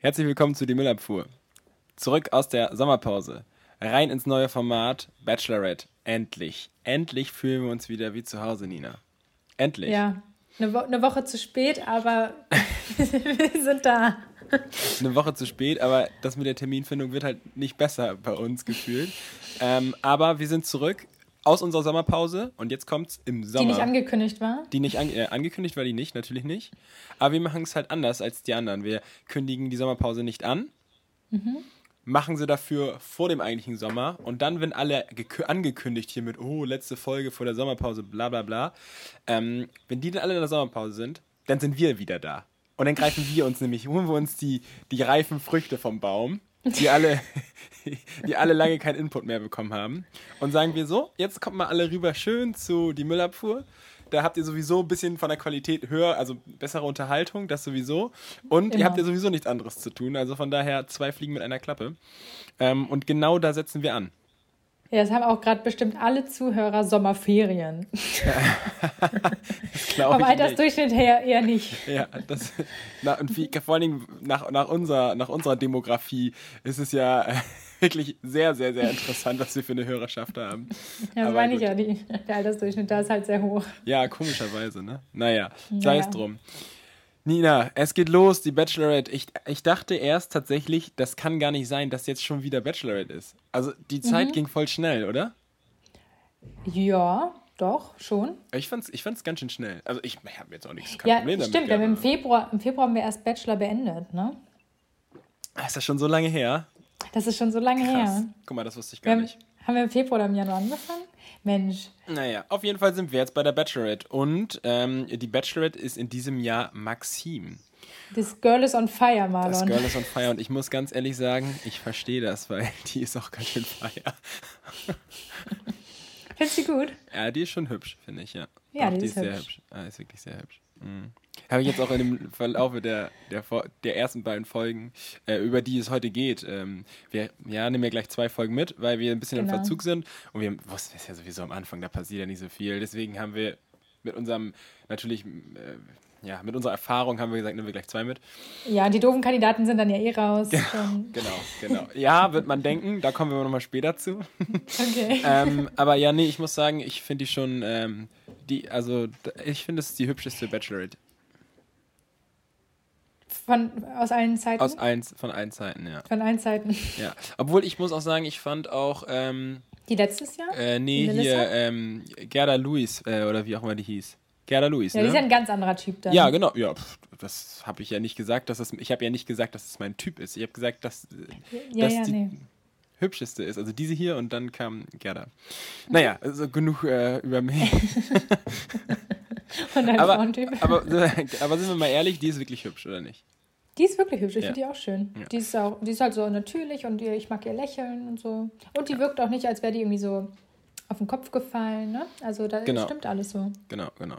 Herzlich willkommen zu Die Müllabfuhr. Zurück aus der Sommerpause. Rein ins neue Format Bachelorette. Endlich. Endlich fühlen wir uns wieder wie zu Hause, Nina. Endlich. Ja, eine, Wo eine Woche zu spät, aber wir sind da. Eine Woche zu spät, aber das mit der Terminfindung wird halt nicht besser bei uns gefühlt. Ähm, aber wir sind zurück aus unserer Sommerpause und jetzt kommt's im Sommer. Die nicht angekündigt war? Die nicht an, äh, angekündigt war die nicht, natürlich nicht. Aber wir machen es halt anders als die anderen. Wir kündigen die Sommerpause nicht an, Mhm. machen sie dafür vor dem eigentlichen Sommer und dann, wenn alle gekü- angekündigt hier mit, oh, letzte Folge vor der Sommerpause, bla bla bla, ähm, wenn die dann alle in der Sommerpause sind, dann sind wir wieder da. Und dann greifen wir uns nämlich, holen wir uns die, die reifen Früchte vom Baum, die alle, die alle lange keinen Input mehr bekommen haben. Und sagen wir so, jetzt kommt mal alle rüber schön zu die Müllabfuhr. Da habt ihr sowieso ein bisschen von der Qualität höher, also bessere Unterhaltung, das sowieso. Und ihr Immer. habt ja sowieso nichts anderes zu tun. Also von daher zwei Fliegen mit einer Klappe. Ähm, und genau da setzen wir an. Ja, es haben auch gerade bestimmt alle Zuhörer Sommerferien. Vom nicht. Altersdurchschnitt her eher nicht. Ja, das, na, und wie, vor allen Dingen nach, nach, unserer, nach unserer Demografie ist es ja äh, wirklich sehr, sehr, sehr interessant, was wir für eine Hörerschaft haben. Ja, das Aber meine ich ja. Die, der Altersdurchschnitt da ist halt sehr hoch. Ja, komischerweise, ne? Naja, sei es Naja. drum. Nina, es geht los, die Bachelorette. Ich, ich dachte erst tatsächlich, das kann gar nicht sein, dass jetzt schon wieder Bachelorette ist. Also die Zeit ging voll schnell, oder? Ja, doch, schon. Ich fand's, ich fand's ganz schön schnell. Also ich, ich habe jetzt auch nichts kein Ja, Problem damit. stimmt. Wir im Februar, Im Februar haben wir erst Bachelor beendet, ne? Ist das schon so lange her? Das ist schon so lange Krass. her. Guck mal, das wusste ich Wir gar haben, nicht. haben wir im Februar oder im Januar angefangen? Mensch. Naja, auf jeden Fall sind wir jetzt bei der Bachelorette. Und ähm, die Bachelorette ist in diesem Jahr Maxim. Das Girl is on fire, Marlon. Das Girl ist on fire. Und ich muss ganz ehrlich sagen, ich verstehe das, weil die ist auch ganz schön fire. Findest du gut? Ja, die ist schon hübsch, finde ich, ja. Ja, Doch, die ist sehr hübsch. hübsch. Ja, ist wirklich sehr hübsch. Mhm. Habe ich jetzt auch in dem Verlaufe der, der, der ersten beiden Folgen, äh, über die es heute geht, ähm, wir ja, nehmen ja gleich zwei Folgen mit, weil wir ein bisschen im Genau. Verzug sind. Und wir wussten es ja sowieso am Anfang, da passiert ja nicht so viel. Deswegen haben wir mit unserem, natürlich, äh, ja, mit unserer Erfahrung haben wir gesagt, nehmen wir gleich zwei mit. Ja, die doofen Kandidaten sind dann ja eh raus. Schon. Genau, genau. Ja, wird man denken, da kommen wir nochmal später zu. Okay. ähm, aber ja, nee, ich muss sagen, ich finde die schon, ähm, die, also ich finde es ist die hübscheste Bachelorette. Von, aus allen Zeiten? Aus eins, von allen Seiten, ja. Von allen Zeiten. ja. Obwohl ich muss auch sagen, ich fand auch, ähm, Die letztes Jahr? äh, nee, Melissa? hier, ähm, Gerda Lewis, äh, oder wie auch immer die hieß. Gerda Lewis, ja, ne? die ist ja ein ganz anderer Typ dann. ja, genau. Ja, pff, das habe ich ja nicht gesagt, dass das, ich habe ja nicht gesagt, dass es mein Typ ist. Ich habe gesagt, dass, äh, ja, dass ja, die nee. hübscheste ist. Also diese hier und dann kam Gerda. Naja, also genug äh, über mich. Von deinem aber, aber, aber sind wir mal ehrlich, die ist wirklich hübsch, oder nicht? Die ist wirklich hübsch, ich Ja. finde die auch schön. Ja. Die, ist auch, die ist halt so natürlich und ich mag ihr Lächeln und so. Und die wirkt auch nicht, als wäre die irgendwie so auf den Kopf gefallen, ne? Also da Genau. stimmt alles so. Genau, genau.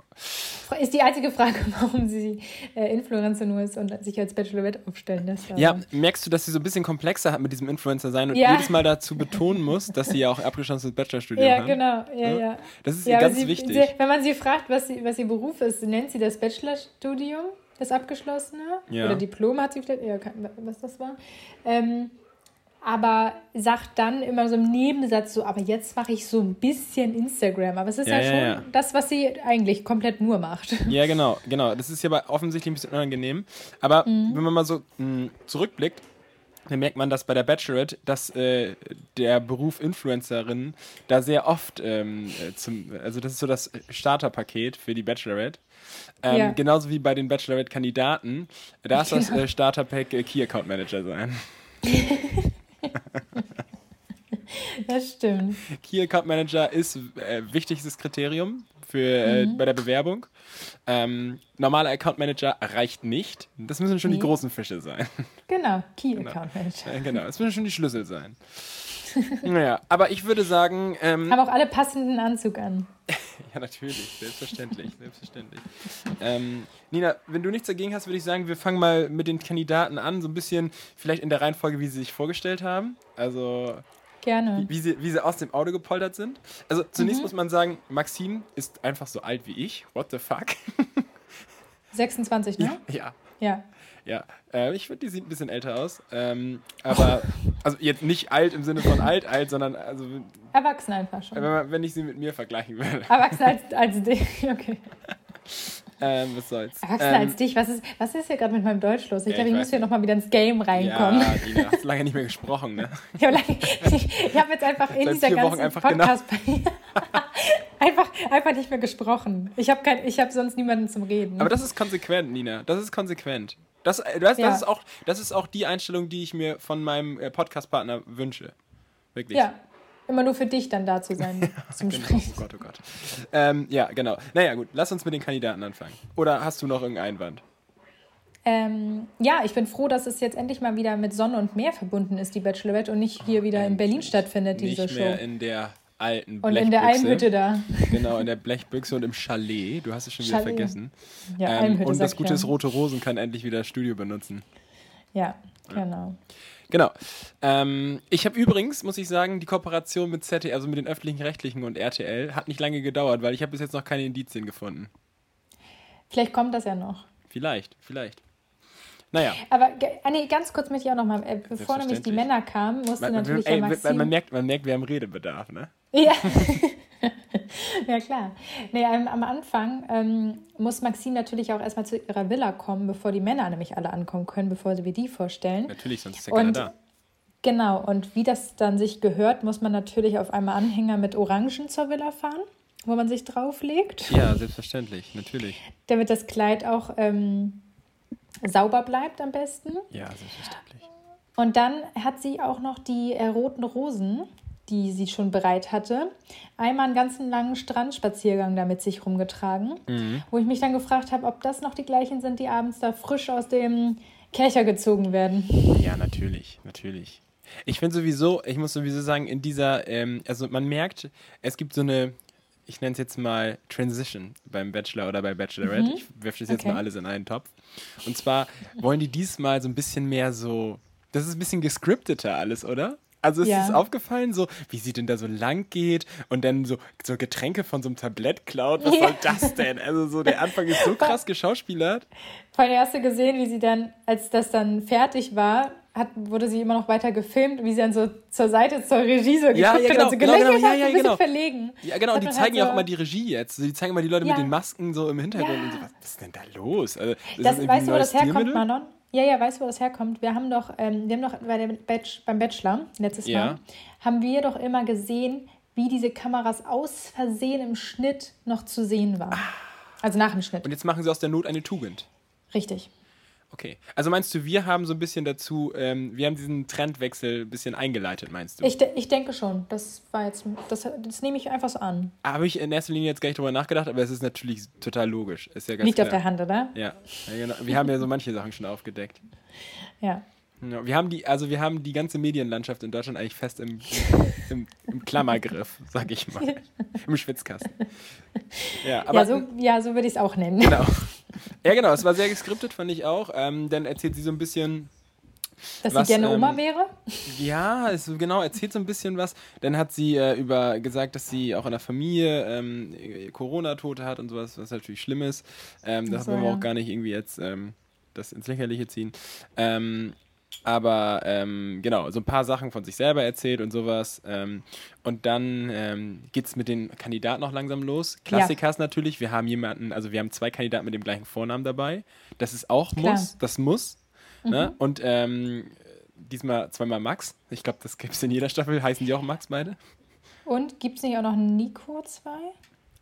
Ist die einzige Frage, warum sie äh, Influencer nur ist und sich als Bachelorette aufstellen lässt. aber- Ja, merkst du, dass sie so ein bisschen komplexer hat mit diesem Influencer sein und Ja. jedes Mal dazu betonen muss, dass sie ja auch abgeschlossenes Bachelorstudium Ja, hat? genau, ja, Ja. ja. Das ist ja, ihr ganz sie, wichtig. Sie, wenn man sie fragt, was, sie, was ihr Beruf ist, nennt sie das Bachelorstudium, das abgeschlossene. Ja. Oder Diplom hat sie vielleicht, ja, was das war. Ähm, aber sagt dann immer so im Nebensatz so, aber jetzt mache ich so ein bisschen Instagram. Aber es ist Ja, ja, schon ja. das, was sie eigentlich komplett nur macht. Ja, genau, genau. Das ist ja aber offensichtlich ein bisschen unangenehm. Aber Mhm. wenn man mal so mh, zurückblickt, dann merkt man, dass bei der Bachelorette, dass äh, der Beruf Influencerin da sehr oft ähm, äh, zum, also das ist so das Starterpaket für die Bachelorette. Ähm, Ja. Genauso wie bei den Bachelorette-Kandidaten. Da ist das Genau. äh, Starterpack äh, Key Account Manager sein. Das stimmt. Key Account Manager ist äh, wichtigstes Kriterium für, äh, Mhm. bei der Bewerbung. Ähm, normaler Account Manager reicht nicht. Das müssen schon die großen Fische sein. Genau, Key Account Manager. Äh, genau, es müssen schon die Schlüssel sein. naja, aber ich würde sagen, ähm, Haben auch alle passenden Anzug an. ja natürlich, selbstverständlich, selbstverständlich. Ähm, Nina, wenn du nichts dagegen hast, würde ich sagen, wir fangen mal mit den Kandidaten an, so ein bisschen vielleicht in der Reihenfolge, wie sie sich vorgestellt haben. Also Gerne. wie sie, wie sie aus dem Auto gepoltert sind. Also zunächst Mhm. muss man sagen, Maxim ist einfach so alt wie ich. What the fuck? 26, ne? ja. Ja. Ja, äh, ich finde, die sieht ein bisschen älter aus. Ähm, aber, also jetzt nicht alt im Sinne von alt, alt, sondern also, Erwachsen einfach schon. wenn, man, wenn ich sie mit mir vergleichen würde. Erwachsen als, als dich. Okay. Ähm, was soll's. Erwachsen ähm, als dich. Was ist, was ist hier gerade mit meinem Deutsch los? Ich Ja, glaube, ich ich muss hier nochmal wieder ins Game reinkommen. Ja, Dina, hast lange nicht mehr gesprochen, ne? Ich habe hab jetzt einfach in Seit dieser ganzen einfach Podcast einfach, einfach nicht mehr gesprochen. Ich habe hab sonst niemanden zum Reden. Aber das ist konsequent, Nina. Das ist konsequent. Das, äh, das, Ja. das, ist auch, das ist auch die Einstellung, die ich mir von meinem äh, Podcast-Partner wünsche. Wirklich. ja, immer nur für dich dann da zu sein zum Genau. Sprechen. Oh Gott, oh Gott. Ähm, ja, genau. Naja, gut. Lass uns mit den Kandidaten anfangen. Oder hast du noch irgendeinen Einwand? Ähm, ja, ich bin froh, dass es jetzt endlich mal wieder mit Sonne und Meer verbunden ist, die Bachelorette, und nicht hier wieder in Berlin stattfindet, diese Nicht Show. mehr in der alten Und in der Blechbüchse. Almhütte da. Genau, in der Blechbüchse und im Chalet. Du hast es schon wieder Chalet. vergessen. Ja, ähm, Almhütte, und das Gute ist, ja. Rote Rosen kann endlich wieder das Studio benutzen. Ja, genau. Genau. Ähm, ich habe übrigens, muss ich sagen, die Kooperation mit ZDF, also mit den öffentlichen Rechtlichen und RTL, hat nicht lange gedauert, weil ich habe bis jetzt noch keine Indizien gefunden. Vielleicht kommt das ja noch. Vielleicht, vielleicht. Naja. Aber ah, nee, ganz kurz möchte ich auch noch mal, äh, bevor nämlich die. Männer kamen, musste Man, man, natürlich ey, ja man, Maxim... man, merkt, man merkt, wir haben Redebedarf, ne? Ja. ja, klar. Nee, am Anfang ähm, muss Maxim natürlich auch erstmal zu ihrer Villa kommen, bevor die Männer nämlich alle ankommen können, bevor wir die vorstellen. Natürlich, sonst ist ja keiner da. genau, und wie das dann sich gehört, muss man natürlich auf einmal Anhänger mit Orangen zur Villa fahren, wo man sich drauflegt, Ja, selbstverständlich, natürlich. damit das Kleid auch ähm, sauber bleibt am besten. Ja, selbstverständlich. Und dann hat sie auch noch die äh, roten Rosen, die sie schon bereit hatte, einmal einen ganzen langen Strandspaziergang da mit sich rumgetragen, Mhm. wo ich mich dann gefragt habe, ob das noch die gleichen sind, die abends da frisch aus dem Kercher gezogen werden. Ja, natürlich, natürlich. Ich finde sowieso, ich muss sowieso sagen, in dieser, ähm, also man merkt, es gibt so eine, ich nenne es jetzt mal Transition beim Bachelor oder bei Bachelorette. Ich werfe das jetzt Okay. mal alles in einen Topf. Und zwar wollen die diesmal so ein bisschen mehr so, das ist ein bisschen gescripteter alles, oder? Also ist Ja. es aufgefallen, so wie sie denn da so lang geht und dann so, so Getränke von so einem Tablett klaut? Was Ja. soll das denn? Also so der Anfang ist so krass geschauspielert. Vor allem hast du gesehen, wie sie dann, als das dann fertig war, hat, wurde sie immer noch weiter gefilmt, wie sie dann so zur Seite zur Regie so geguckt Ja, ja, hat genau, und so genau, genau, ja, hat, so ja, ein bisschen genau. verlegen. Ja, genau, Das und die hat zeigen ja halt auch so- immer die Regie jetzt. Die zeigen immer die Leute Ja. mit den Masken so im Hintergrund Ja. und so. Was ist denn da los? Also, Das, irgendwie weißt du, wo das herkommt? Manon? Ja, ja, weißt du, wo das herkommt? Wir haben doch, ähm, wir haben doch bei der Batch, beim Bachelor letztes Ja. Mal, haben wir doch immer gesehen, wie diese Kameras aus Versehen im Schnitt noch zu sehen waren. Also nach dem Schnitt. Und jetzt machen sie aus der Not eine Tugend. Richtig. Okay. Also meinst du, wir haben so ein bisschen dazu, ähm, wir haben diesen Trendwechsel ein bisschen eingeleitet, meinst du? Ich, de ich denke schon. Das war jetzt, das, das nehme ich einfach so an. Habe ich in erster Linie jetzt gar nicht drüber nachgedacht, aber es ist natürlich total logisch. Ist ja ganz Liegt klar. auf der Hand, oder? Ja, ja genau. wir haben ja so manche Sachen schon aufgedeckt. Ja. Ja, wir haben die, also wir haben die ganze Medienlandschaft in Deutschland eigentlich fest im, im, im Klammergriff, sag ich mal. Im Schwitzkasten. Ja, aber ja, so, ja, so würde ich es auch nennen. genau. Ja, genau, es war sehr geskriptet, fand ich auch. Ähm, dann erzählt sie so ein bisschen, Dass Was, sie gerne Oma ähm, wäre. ja, es genau, erzählt so ein bisschen was. Dann hat sie äh, über gesagt, dass sie auch in der Familie ähm, Corona-Tote hat und sowas, was natürlich schlimm ist. Ähm, das so, wollen wir ja. auch gar nicht irgendwie jetzt ähm, das ins Lächerliche ziehen. Ähm, aber ähm, genau, so ein paar Sachen von sich selber erzählt und sowas. Ähm, und dann ähm, geht es mit den Kandidaten auch langsam los. Klassiker ist natürlich, wir haben jemanden, also wir haben zwei Kandidaten mit dem gleichen Vornamen dabei. Das ist auch Klar. muss, das muss. Ne? Mhm. Und ähm, diesmal zweimal Max. Ich glaube, das gibt es in jeder Staffel. Heißen die auch Max beide? Und gibt es nicht auch noch Nico 2?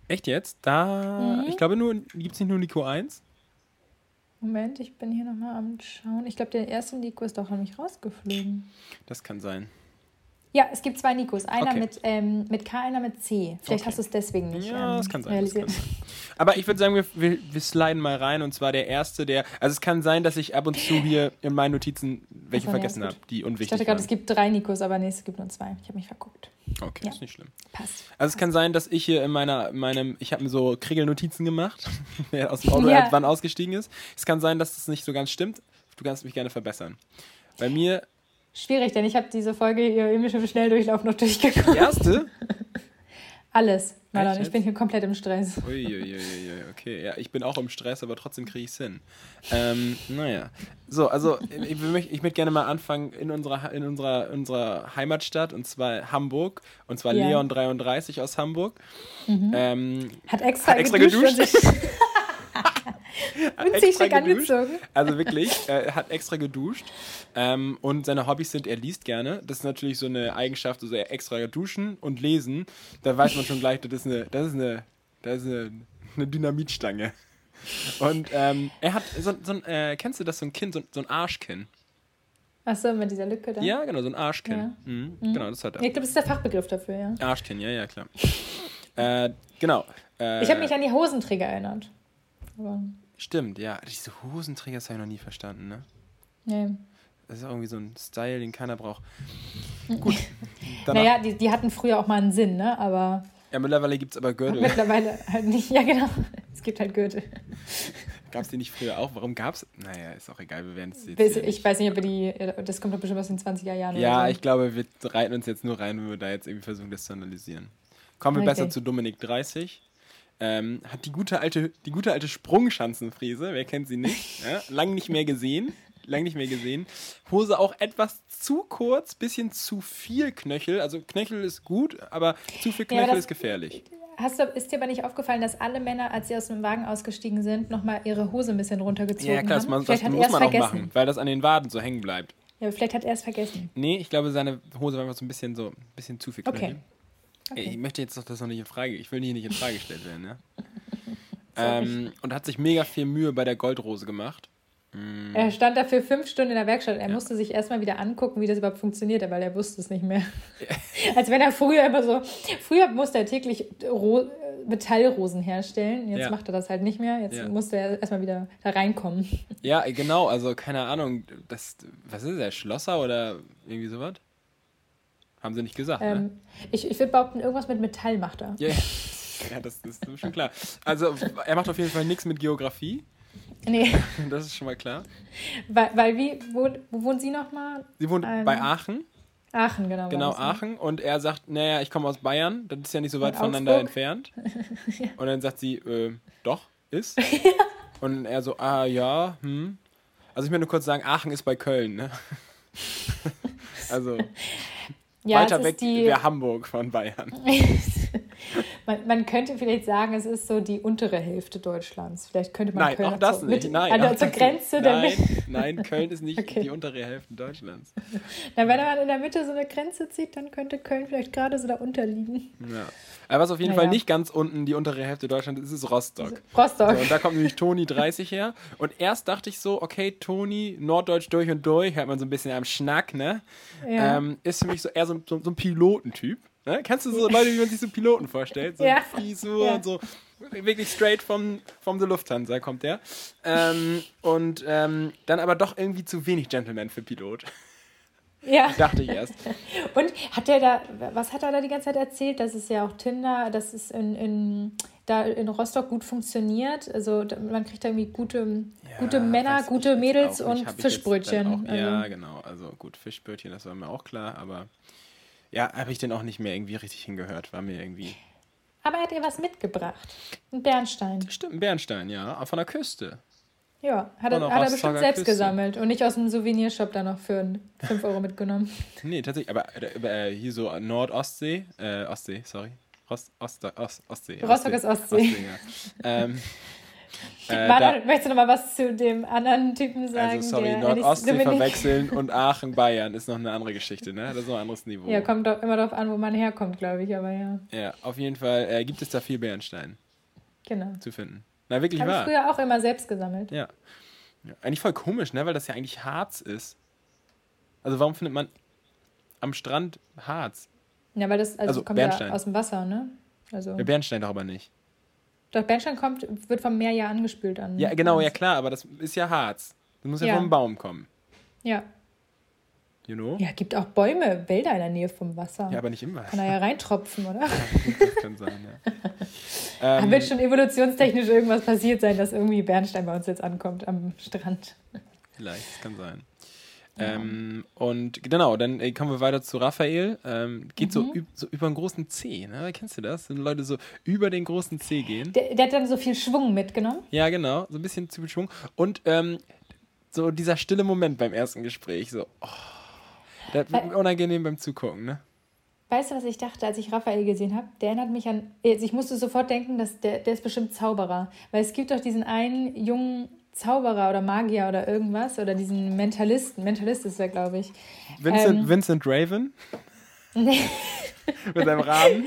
Echt jetzt? Da, Mhm. ich glaube nur, gibt es nicht nur Nico 1? Moment, ich bin hier nochmal am Schauen. Ich glaube, der erste Nico ist doch noch nicht rausgeflogen. Das kann sein. Ja, es gibt zwei Nikos. Einer Okay. mit, ähm, mit K, einer mit C. Vielleicht Okay. hast du es deswegen nicht Ja, ähm, das kann sein. Das kann sein. Aber ich würde sagen, wir, wir, wir sliden mal rein und zwar der erste, der. Also es kann sein, dass ich ab und zu hier in meinen Notizen welche ja, vergessen habe, die Ich unwichtig dachte gerade, es gibt drei Nikos, aber nee, es gibt nur zwei. Ich habe mich verguckt. Okay, Ja. ist nicht schlimm. Passt. Also es kann sein, dass ich hier in meiner, meinem, ich habe mir so Kriegelnotizen gemacht, wer aus dem Auto Ja. halt wann ausgestiegen ist. Es kann sein, dass das nicht so ganz stimmt. Du kannst mich gerne verbessern. Bei mir, Schwierig, denn ich habe diese Folge hier im Schnelldurchlauf noch durchgeguckt. die erste, Alles. Marlon, ich bin hier komplett im Stress. Uiuiui, okay. Ja, ich bin auch im Stress, aber trotzdem kriege ich es hin. Ähm, naja. So, also ich, möchte ich möchte gerne mal anfangen in unserer, in unserer, unserer Heimatstadt, und zwar Hamburg. Und zwar Ja. Leon 33 aus Hamburg. Ähm, Hat extra, Hat extra geduscht, geduscht. geduscht. angezogen. Also wirklich, er hat extra geduscht. Ähm, und seine Hobbys sind, er liest gerne. Das ist natürlich so eine Eigenschaft, also er extra duschen und lesen. Da weiß man schon gleich, das ist eine, das ist eine, das ist eine, eine Dynamitstange. Und ähm, er hat so, so ein, äh, kennst du das, so ein Kind, so, so ein Arschkinn? Achso, mit dieser Lücke da. Ja, genau, so ein Arschkinn. Ja. Mhm, Genau, das hat er. Ich glaube, das ist der Fachbegriff dafür, ja. Arschkinn, ja, ja, klar. äh, genau. Äh, Ich habe mich an die Hosenträger erinnert. Aber, Stimmt, ja. Diese Hosenträger, das habe ich noch nie verstanden, ne? nee. Das ist irgendwie so ein Style, den keiner braucht. Gut. Danach, Naja, die, die hatten früher auch mal einen Sinn, ne? Aber Ja, mittlerweile gibt es aber Gürtel. mittlerweile halt nicht. Ja, genau. Es gibt halt Gürtel. Gab es die nicht früher auch? Warum gab es? Naja, ist auch egal, wir werden es jetzt. Ich nicht- weiß nicht, ob wir die. Das kommt doch bestimmt aus den 20er Jahren. ja, oder ich glaube, wir reiten uns jetzt nur rein, wenn wir da jetzt irgendwie versuchen, das zu analysieren. Kommen wir Okay. besser zu Dominik 30. Ähm, hat die gute alte, die gute alte Sprungschanzenfriese, wer kennt sie nicht? Ja, lang nicht mehr gesehen. Lang nicht mehr gesehen. Hose auch etwas zu kurz, bisschen zu viel Knöchel. Also Knöchel ist gut, aber zu viel Ja, Knöchel das- ist gefährlich. Hast du, ist dir aber nicht aufgefallen, dass alle Männer, als sie aus dem Wagen ausgestiegen sind, nochmal ihre Hose ein bisschen runtergezogen Ja, klar, das, haben? man, das muss man auch machen, weil das an den Waden so hängen bleibt. Ja, vielleicht hat er es vergessen. Nee, ich glaube, seine Hose war einfach so ein bisschen so ein bisschen zu viel Knöchel. Okay. Ey, Ich Okay. möchte jetzt doch das noch nicht in Frage. Ich will hier nicht in Frage gestellt werden, ne? ähm, und hat sich mega viel Mühe bei der Goldrose gemacht. Mhm. Er stand dafür fünf Stunden in der Werkstatt. Er musste sich erstmal wieder angucken, wie das überhaupt funktioniert, weil er wusste es nicht mehr. Als wenn er früher immer so. Früher musste er täglich Ro Metallrosen herstellen. Jetzt Ja. macht er das halt nicht mehr. Jetzt Ja. musste er erstmal wieder da reinkommen. Ja, genau, also keine Ahnung, das, was ist der, Schlosser oder irgendwie sowas? Haben sie nicht gesagt, ne? Ähm, ich ich würde behaupten, irgendwas mit Metall macht er. Ja, ja das, das ist schon klar. Also, er macht auf jeden Fall nichts mit Geografie, Nee, das ist schon mal klar. weil, weil wie, wo, wo wohnen Sie nochmal? Sie wohnt Ähm, bei Aachen, Aachen, genau. genau ne? Aachen, und er sagt, naja, ich komme aus Bayern, das ist ja nicht so weit Und voneinander Augsburg? entfernt. Und dann sagt sie, äh, doch, ist. Und er so, ah ja, hm. Also ich will nur kurz sagen, Aachen ist bei Köln, ne? Also Ja, weiter weg wäre Hamburg von Bayern. man, man könnte vielleicht sagen, es ist so die untere Hälfte Deutschlands. Vielleicht könnte man Nein, Köln auch das so nicht. Nein, an der, auch zur das Grenze nicht. der nein, nein, Köln ist nicht Okay. die untere Hälfte Deutschlands. Na, wenn man in der Mitte so eine Grenze zieht, dann könnte Köln vielleicht gerade so darunter liegen. Ja. Aber was auf jeden Naja. Fall nicht ganz unten die untere Hälfte Deutschlands ist, ist Rostock. Rostock. So, und da kommt nämlich Toni 30 her. Und erst dachte ich so, okay, Toni, Norddeutsch durch und durch, hört man so ein bisschen am Schnack, ne? Ja. Ähm, ist für mich so eher so, so, so ein Pilotentyp. Ne? Kennst du so Leute, wie man sich so Piloten vorstellt? So Ja. Frisur Ja. und so. Wirklich straight vom, vom der Lufthansa kommt der. Ähm, und ähm, dann aber doch irgendwie zu wenig Gentleman für Pilot. ja. Dachte ich erst. Und hat der da, was hat er da die ganze Zeit erzählt? Dass es ja auch Tinder, dass es in, in, da in Rostock gut funktioniert. Also man kriegt da irgendwie gute, gute Ja, Männer, weiß ich gute Mädels und Fischbrötchen. Auch, ja, Also, genau. Also gut, Fischbrötchen, das war mir auch klar, aber ja, habe ich den auch nicht mehr irgendwie richtig hingehört. War mir irgendwie. aber er hat ihr was mitgebracht. Ein Bernstein. Stimmt, ein Bernstein, ja, von der Küste. Ja, hat er, hat er bestimmt selbst Küste. gesammelt und nicht aus dem Souvenirshop da noch für 5 Euro mitgenommen. Nee, tatsächlich, aber äh, äh, hier so Nordostsee, äh, Ostsee, sorry. Ost, Ost, Ost, Ostsee. Rostock ist Ostsee. ja. ähm, äh, Marlon, möchtest du noch mal was zu dem anderen Typen sagen? also sorry, Nordostsee verwechseln und Aachen, Bayern ist noch eine andere Geschichte, ne? Das ist noch ein anderes Niveau. Ja, kommt doch immer darauf an, wo man herkommt, glaube ich, aber ja, Ja, auf jeden Fall äh, gibt es da viel Bernstein genau. zu finden. Na, wirklich Habe ich wahr. früher auch immer selbst gesammelt. Ja. ja. Eigentlich voll komisch, ne? Weil das ja eigentlich Harz ist. Also warum findet man am Strand Harz? Ja, weil das also, Also kommt Bernstein. ja aus dem Wasser, ne? Also, Der Bernstein doch aber nicht. Doch Bernstein kommt, wird vom Meer ja angespült an. Ja, genau, ja klar, aber das ist ja Harz. Das muss ja, Ja. vom Baum kommen. Ja. You know? Ja, gibt auch Bäume, Wälder in der Nähe vom Wasser. Ja, aber nicht immer. Kann er ja reintropfen, oder? das kann sein, ja. Da ähm, wird schon evolutionstechnisch irgendwas passiert sein, dass irgendwie Bernstein bei uns jetzt ankommt am Strand. vielleicht, das kann sein. Ähm, und genau, dann äh, kommen wir weiter zu Raphael. Ähm, geht so, üb, so über einen großen C, ne? Kennst du das? Wenn Leute so über den großen C gehen. Der, der hat dann so viel Schwung mitgenommen. Ja, genau, so ein bisschen zu viel Schwung. Und ähm, so dieser stille Moment beim ersten Gespräch, so, oh, das wird mir unangenehm beim Zugucken, ne? Weißt du, was ich dachte, als ich Raphael gesehen habe? Der erinnert mich an. Also ich musste sofort denken, dass der, der ist bestimmt Zauberer. Weil es gibt doch diesen einen jungen Zauberer oder Magier oder irgendwas. Oder diesen Mentalisten. Mentalist ist er, glaube ich. Vincent, ähm, Vincent Raven? Nee. mit seinem Rahmen?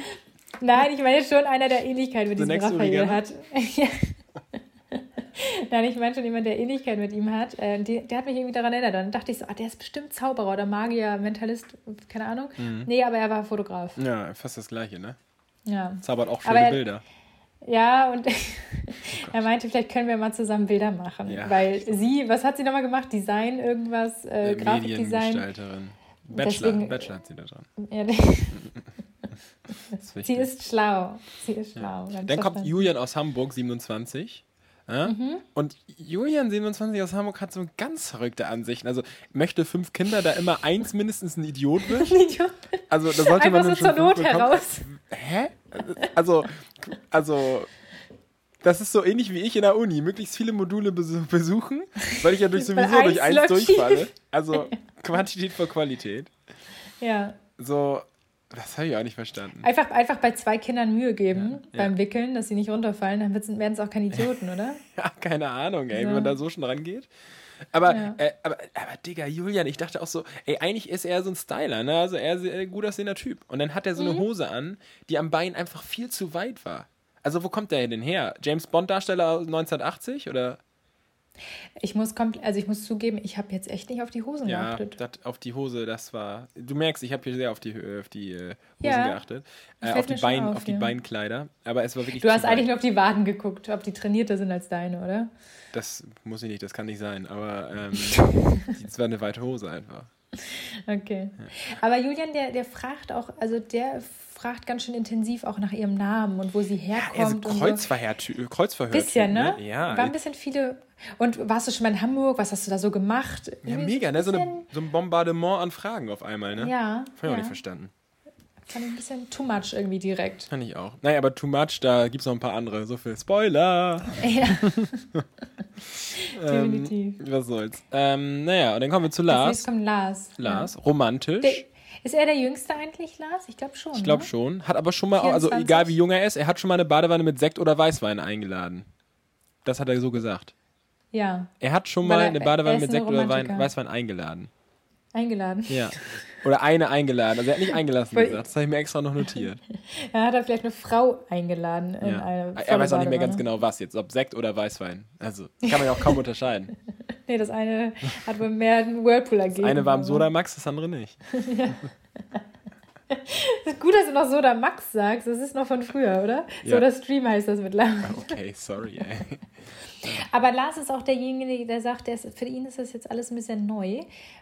Nein, ich meine schon einer, der Ähnlichkeit mit diesem Raphael hat. ja. Nein, ich meine schon jemand, der Ähnlichkeit mit ihm hat. Äh, die, der hat mich irgendwie daran erinnert. Dann dachte ich so, ah, der ist bestimmt Zauberer oder Magier, Mentalist, keine Ahnung. Mhm. Nee, aber er war Fotograf. Ja, fast das Gleiche, ne? Ja. Zaubert auch schöne er, Bilder. Ja, und oh er meinte, vielleicht können wir mal zusammen Bilder machen. Ja. Weil sie, was hat sie nochmal gemacht? Design, irgendwas, äh, äh Grafikdesign. Bachelor, Deswegen, Bachelor hat sie da dran. Ja, ist sie ist schlau. Sie ist schlau. Ja. Dann kommt Julian aus Hamburg, 27. Ja? Mhm. Und Julian, 27 aus Hamburg, hat so ganz verrückte Ansichten. Also möchte fünf Kinder, da immer eins mindestens ein Idiot wird. Ein Idiot. Also da sollte Einfach man so zur Not heraus. Hä? Also, also das ist so ähnlich wie ich in der Uni. Möglichst viele Module besuchen, weil ich ja durch sowieso durch eins durchfalle. Also Quantität vor Qualität. Ja. So, das habe ich auch nicht verstanden. Einfach, einfach bei zwei Kindern Mühe geben ja, beim ja. Wickeln, dass sie nicht runterfallen, dann werden es auch keine Idioten, oder? ja, keine Ahnung, ey, ja. wenn man da so schon rangeht. Aber, äh, aber, aber, Digga, Julian, ich dachte auch so, ey, eigentlich ist er so ein Styler, ne? Also er ist ein gut aussehender Typ. Und dann hat er so eine mhm. Hose an, die am Bein einfach viel zu weit war. Also wo kommt der denn her? James Bond-Darsteller 1980 oder? Ich muss, also ich muss zugeben, ich habe jetzt echt nicht auf die Hosen ja, geachtet. Ja, auf die Hose, das war. Du merkst, ich habe hier sehr auf die, auf die äh, Hosen ja, geachtet. Äh, auf die, Bein, auf, auf die ja. Beinkleider. Aber es war wirklich. Du hast eigentlich nur auf die Waden geguckt, ob die trainierter sind als deine, oder? Das muss ich nicht, das kann nicht sein. Aber ähm, es war eine weite Hose einfach. Okay. Ja. Aber Julian, der, der fragt auch, also der fragt ganz schön intensiv auch nach ihrem Namen und wo sie herkommt. Ja, also Kreuzverhör, so. Kreuzverhör. Bisschen, ne? ne? Ja. War ein bisschen viele. Und warst du schon mal in Hamburg? Was hast du da so gemacht? Ja, mega, ne? So, eine, so ein Bombardement an Fragen auf einmal, ne? Ja. Fand ich ja. auch nicht verstanden. Fand ich ein bisschen too much irgendwie direkt. Fand ich auch. Naja, aber too much, da gibt es noch ein paar andere. So viel Spoiler. Ja. ähm, Definitiv. Was soll's. Ähm, naja, und dann kommen wir zu Lars. Jetzt kommt Lars. Lars, ja. romantisch. Der, ist er der Jüngste eigentlich, Lars? Ich glaube schon. Ich glaube ne? schon. Hat aber schon mal, 24? also egal wie jung er ist, er hat schon mal eine Badewanne mit Sekt oder Weißwein eingeladen. Das hat er so gesagt. Ja. Er hat schon mal er, eine Badewanne mit Sekt oder Wein, Weißwein eingeladen. Eingeladen? Ja. Oder eine eingeladen. Also er hat nicht eingelassen gesagt. Das habe ich mir extra noch notiert. er hat er vielleicht eine Frau eingeladen. In ja. eine er weiß auch nicht mehr ganz genau, was jetzt. Ob Sekt oder Weißwein. Also kann man ja auch kaum unterscheiden. nee, das eine hat wohl mehr einen Whirlpool ergeben. Das eine war im Soda Max, das andere nicht. ja. Gut, dass du noch Soda Max sagst. Das ist noch von früher, oder? Ja. Soda Stream heißt das mittlerweile. Okay, sorry, ey. Aber Lars ist auch derjenige, der sagt, der ist, für ihn ist das jetzt alles ein bisschen neu,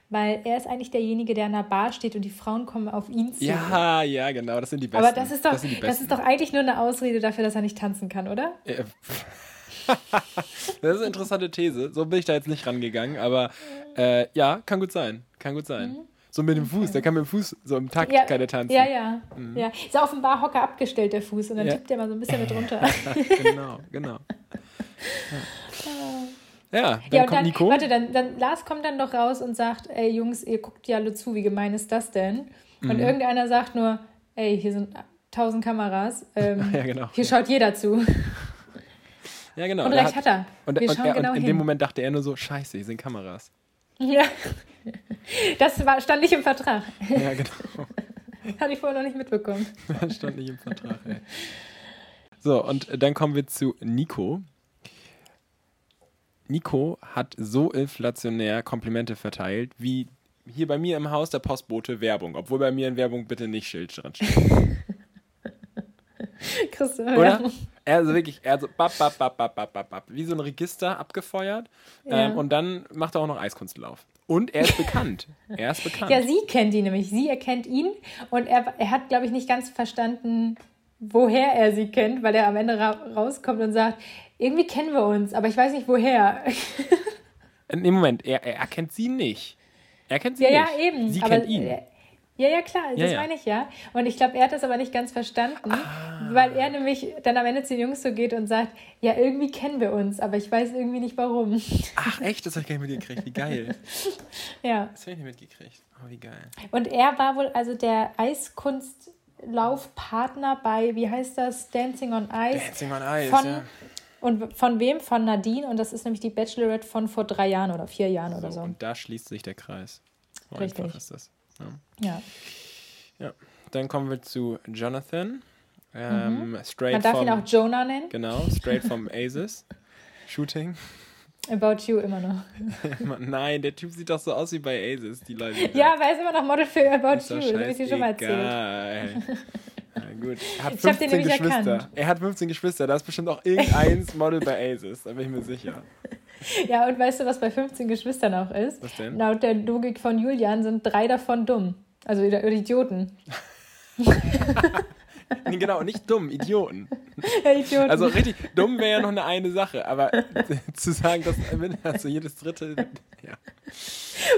weil er ist eigentlich derjenige, der an der Bar steht und die Frauen kommen auf ihn zu. Ja, ja, genau, das sind die Besten. Aber das ist doch, das, das ist doch eigentlich nur eine Ausrede dafür, dass er nicht tanzen kann, oder? Ja. das ist eine interessante These. So bin ich da jetzt nicht rangegangen, aber äh, ja, kann gut sein. Kann gut sein. Mhm. So mit dem Fuß, der kann mit dem Fuß so im Takt ja, keine tanzen. Ja, ja, mhm. ja. Ist offenbar Hocker abgestellt, der Fuß, und dann ja. tippt der mal so ein bisschen mit runter. genau, genau. Ja, ja dann ja, kommt dann, Nico. Warte, dann, dann Lars kommt dann doch raus und sagt, ey Jungs, ihr guckt ja alle zu, wie gemein ist das denn? Und mhm. irgendeiner sagt nur, ey, hier sind tausend Kameras, ähm, ja, genau. hier schaut jeder zu. Ja, genau. Und recht hat, hat er. Und, Wir und, genau und in hin. dem Moment dachte er nur so, scheiße, hier sind Kameras. Ja, das war, stand nicht im Vertrag. Ja, genau. Hatte ich vorher noch nicht mitbekommen. Das stand nicht im Vertrag, ey. So, und dann kommen wir zu Nico. Nico hat so inflationär Komplimente verteilt, wie hier bei mir im Haus der Postbote Werbung, obwohl bei mir in Werbung bitte nicht Schild dran steht. Christoph, Oder? Also wirklich, er so bap, bap, bap, bap, bap, bap, wie so ein Register abgefeuert. Ja. Ähm, und dann macht er auch noch Eiskunstlauf. Und er ist bekannt. Er ist bekannt. Ja, sie kennt ihn nämlich. Sie erkennt ihn. Und er, er hat, glaube ich, nicht ganz verstanden, woher er sie kennt, weil er am Ende ra rauskommt und sagt, irgendwie kennen wir uns, aber ich weiß nicht woher. Nee, Moment, er, er erkennt sie nicht. Er kennt sie ja, nicht. Ja, eben. Sie aber, kennt ihn. Ja, ja, klar, das ja, ja. meine ich ja. Und ich glaube, er hat das aber nicht ganz verstanden, ah. weil er nämlich dann am Ende zu den Jungs so geht und sagt, ja, irgendwie kennen wir uns, aber ich weiß irgendwie nicht warum. Ach, echt? Das habe ich gar nicht mitgekriegt. Wie geil. ja. Das habe ich nicht mitgekriegt. Oh, wie geil. Und er war wohl also der Eiskunstlaufpartner bei, wie heißt das, Dancing on Ice. Dancing on Ice, von, ja. Und von wem? Von Nadine. Und das ist nämlich die Bachelorette von vor drei Jahren oder vier Jahren so, oder so. Und da schließt sich der Kreis. So Richtig. einfach ist das. Ja. ja. Dann kommen wir zu Jonathan. Ähm, mhm. straight Man darf vom, ihn auch Jonah nennen. Genau, straight vom Aces. Shooting. About You immer noch. Nein, der Typ sieht doch so aus wie bei Aces, die Leute. Ja, aber er ist immer noch Model für About You, das habe ich dir schon mal erzählt. Gut, er hat 15 Geschwister. Erkannt. Er hat 15 Geschwister, da ist bestimmt auch irgendeins Model bei Aces, da bin ich mir sicher. Ja, und weißt du, was bei 15 Geschwistern auch ist? Was denn? Laut der Logik von Julian sind drei davon dumm. Also Idioten. genau, nicht dumm, Idioten. Ja, Idioten. Also richtig, dumm wäre ja noch eine eine Sache, aber zu sagen, dass also jedes dritte, ja.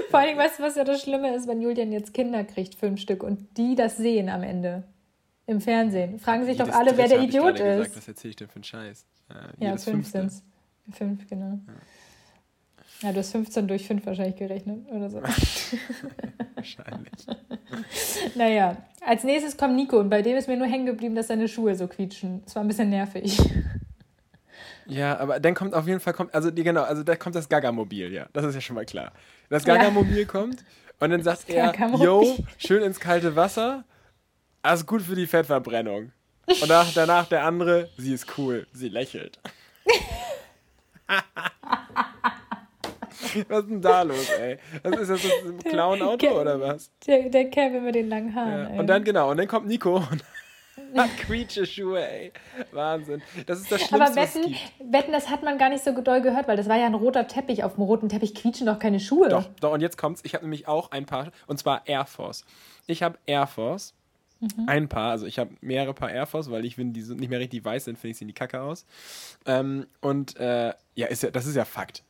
Vor allem, weißt du, was ja das Schlimme ist, wenn Julian jetzt Kinder kriegt, fünf Stück, und die das sehen am Ende im Fernsehen. Fragen sich doch alle, wer der Idiot ist. Gesagt, was erzähle ich denn für einen Scheiß? Äh, ja, fünf sind Fünf, genau. Ja. Ja, du hast 15 durch 5 wahrscheinlich gerechnet oder so. wahrscheinlich. naja, als nächstes kommt Nico und bei dem ist mir nur hängen geblieben, dass seine Schuhe so quietschen. Das war ein bisschen nervig. Ja, aber dann kommt auf jeden Fall, kommt, also die, genau, also da kommt das Gaga-Mobil, ja. Das ist ja schon mal klar. Das Gaga-Mobil ja. kommt und dann sagt er, yo, schön ins kalte Wasser, also gut für die Fettverbrennung. Und danach der andere, sie ist cool, sie lächelt. was ist denn da los, ey? Was ist das, ein Clown-Auto oder was? Der, der Kevin mit den langen Haaren. Ja. Und dann, genau, und dann kommt Nico und hat Quietsche-Schuhe, ey. Wahnsinn. Das ist das Schlimmste, Aber wetten, wetten, das hat man gar nicht so doll gehört, weil das war ja ein roter Teppich. Auf dem roten Teppich quietschen doch keine Schuhe. Doch, doch, und jetzt kommt's. Ich habe nämlich auch ein paar, und zwar Air Force. Ich habe Air Force. Mhm. Ein paar, also ich habe mehrere Paar Air Force, weil ich finde, die sind nicht mehr richtig weiß sind, finde ich, sehen die kacke aus. Ähm, und äh, ja, ist ja, das ist ja Fakt.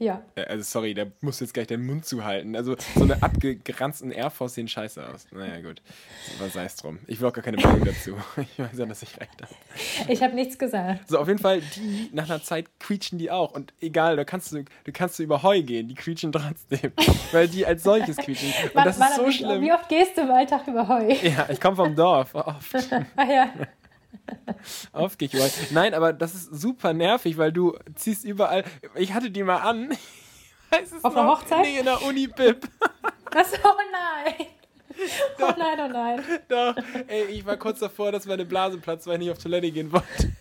Ja. Äh, also sorry, da musst du jetzt gleich deinen Mund zuhalten. Also so eine abgeranzten Air Force sehen scheiße aus. Naja, gut. Aber sei es drum. Ich will auch gar keine Meinung dazu. Ich weiß ja, dass ich recht habe. Ich habe nichts gesagt. So, auf jeden Fall, die, nach einer Zeit quietschen die auch. Und egal, da kannst du, du kannst du über Heu gehen, die quietschen trotzdem. weil die als solches quietschen. Und Mann, das ist so schlimm. Wie oft gehst du im Alltag über Heu? Ja, ich komme vom Dorf. Oft. Ach ja. Aufgehört. Nein, aber das ist super nervig, weil du ziehst überall. Ich hatte die mal an. Auf der Hochzeit? Nee, in der Uni-Bib. Achso, oh nein. Doch, oh nein, oh nein. Doch, ey, ich war kurz davor, dass meine Blase platzt, weil ich nicht auf Toilette gehen wollte.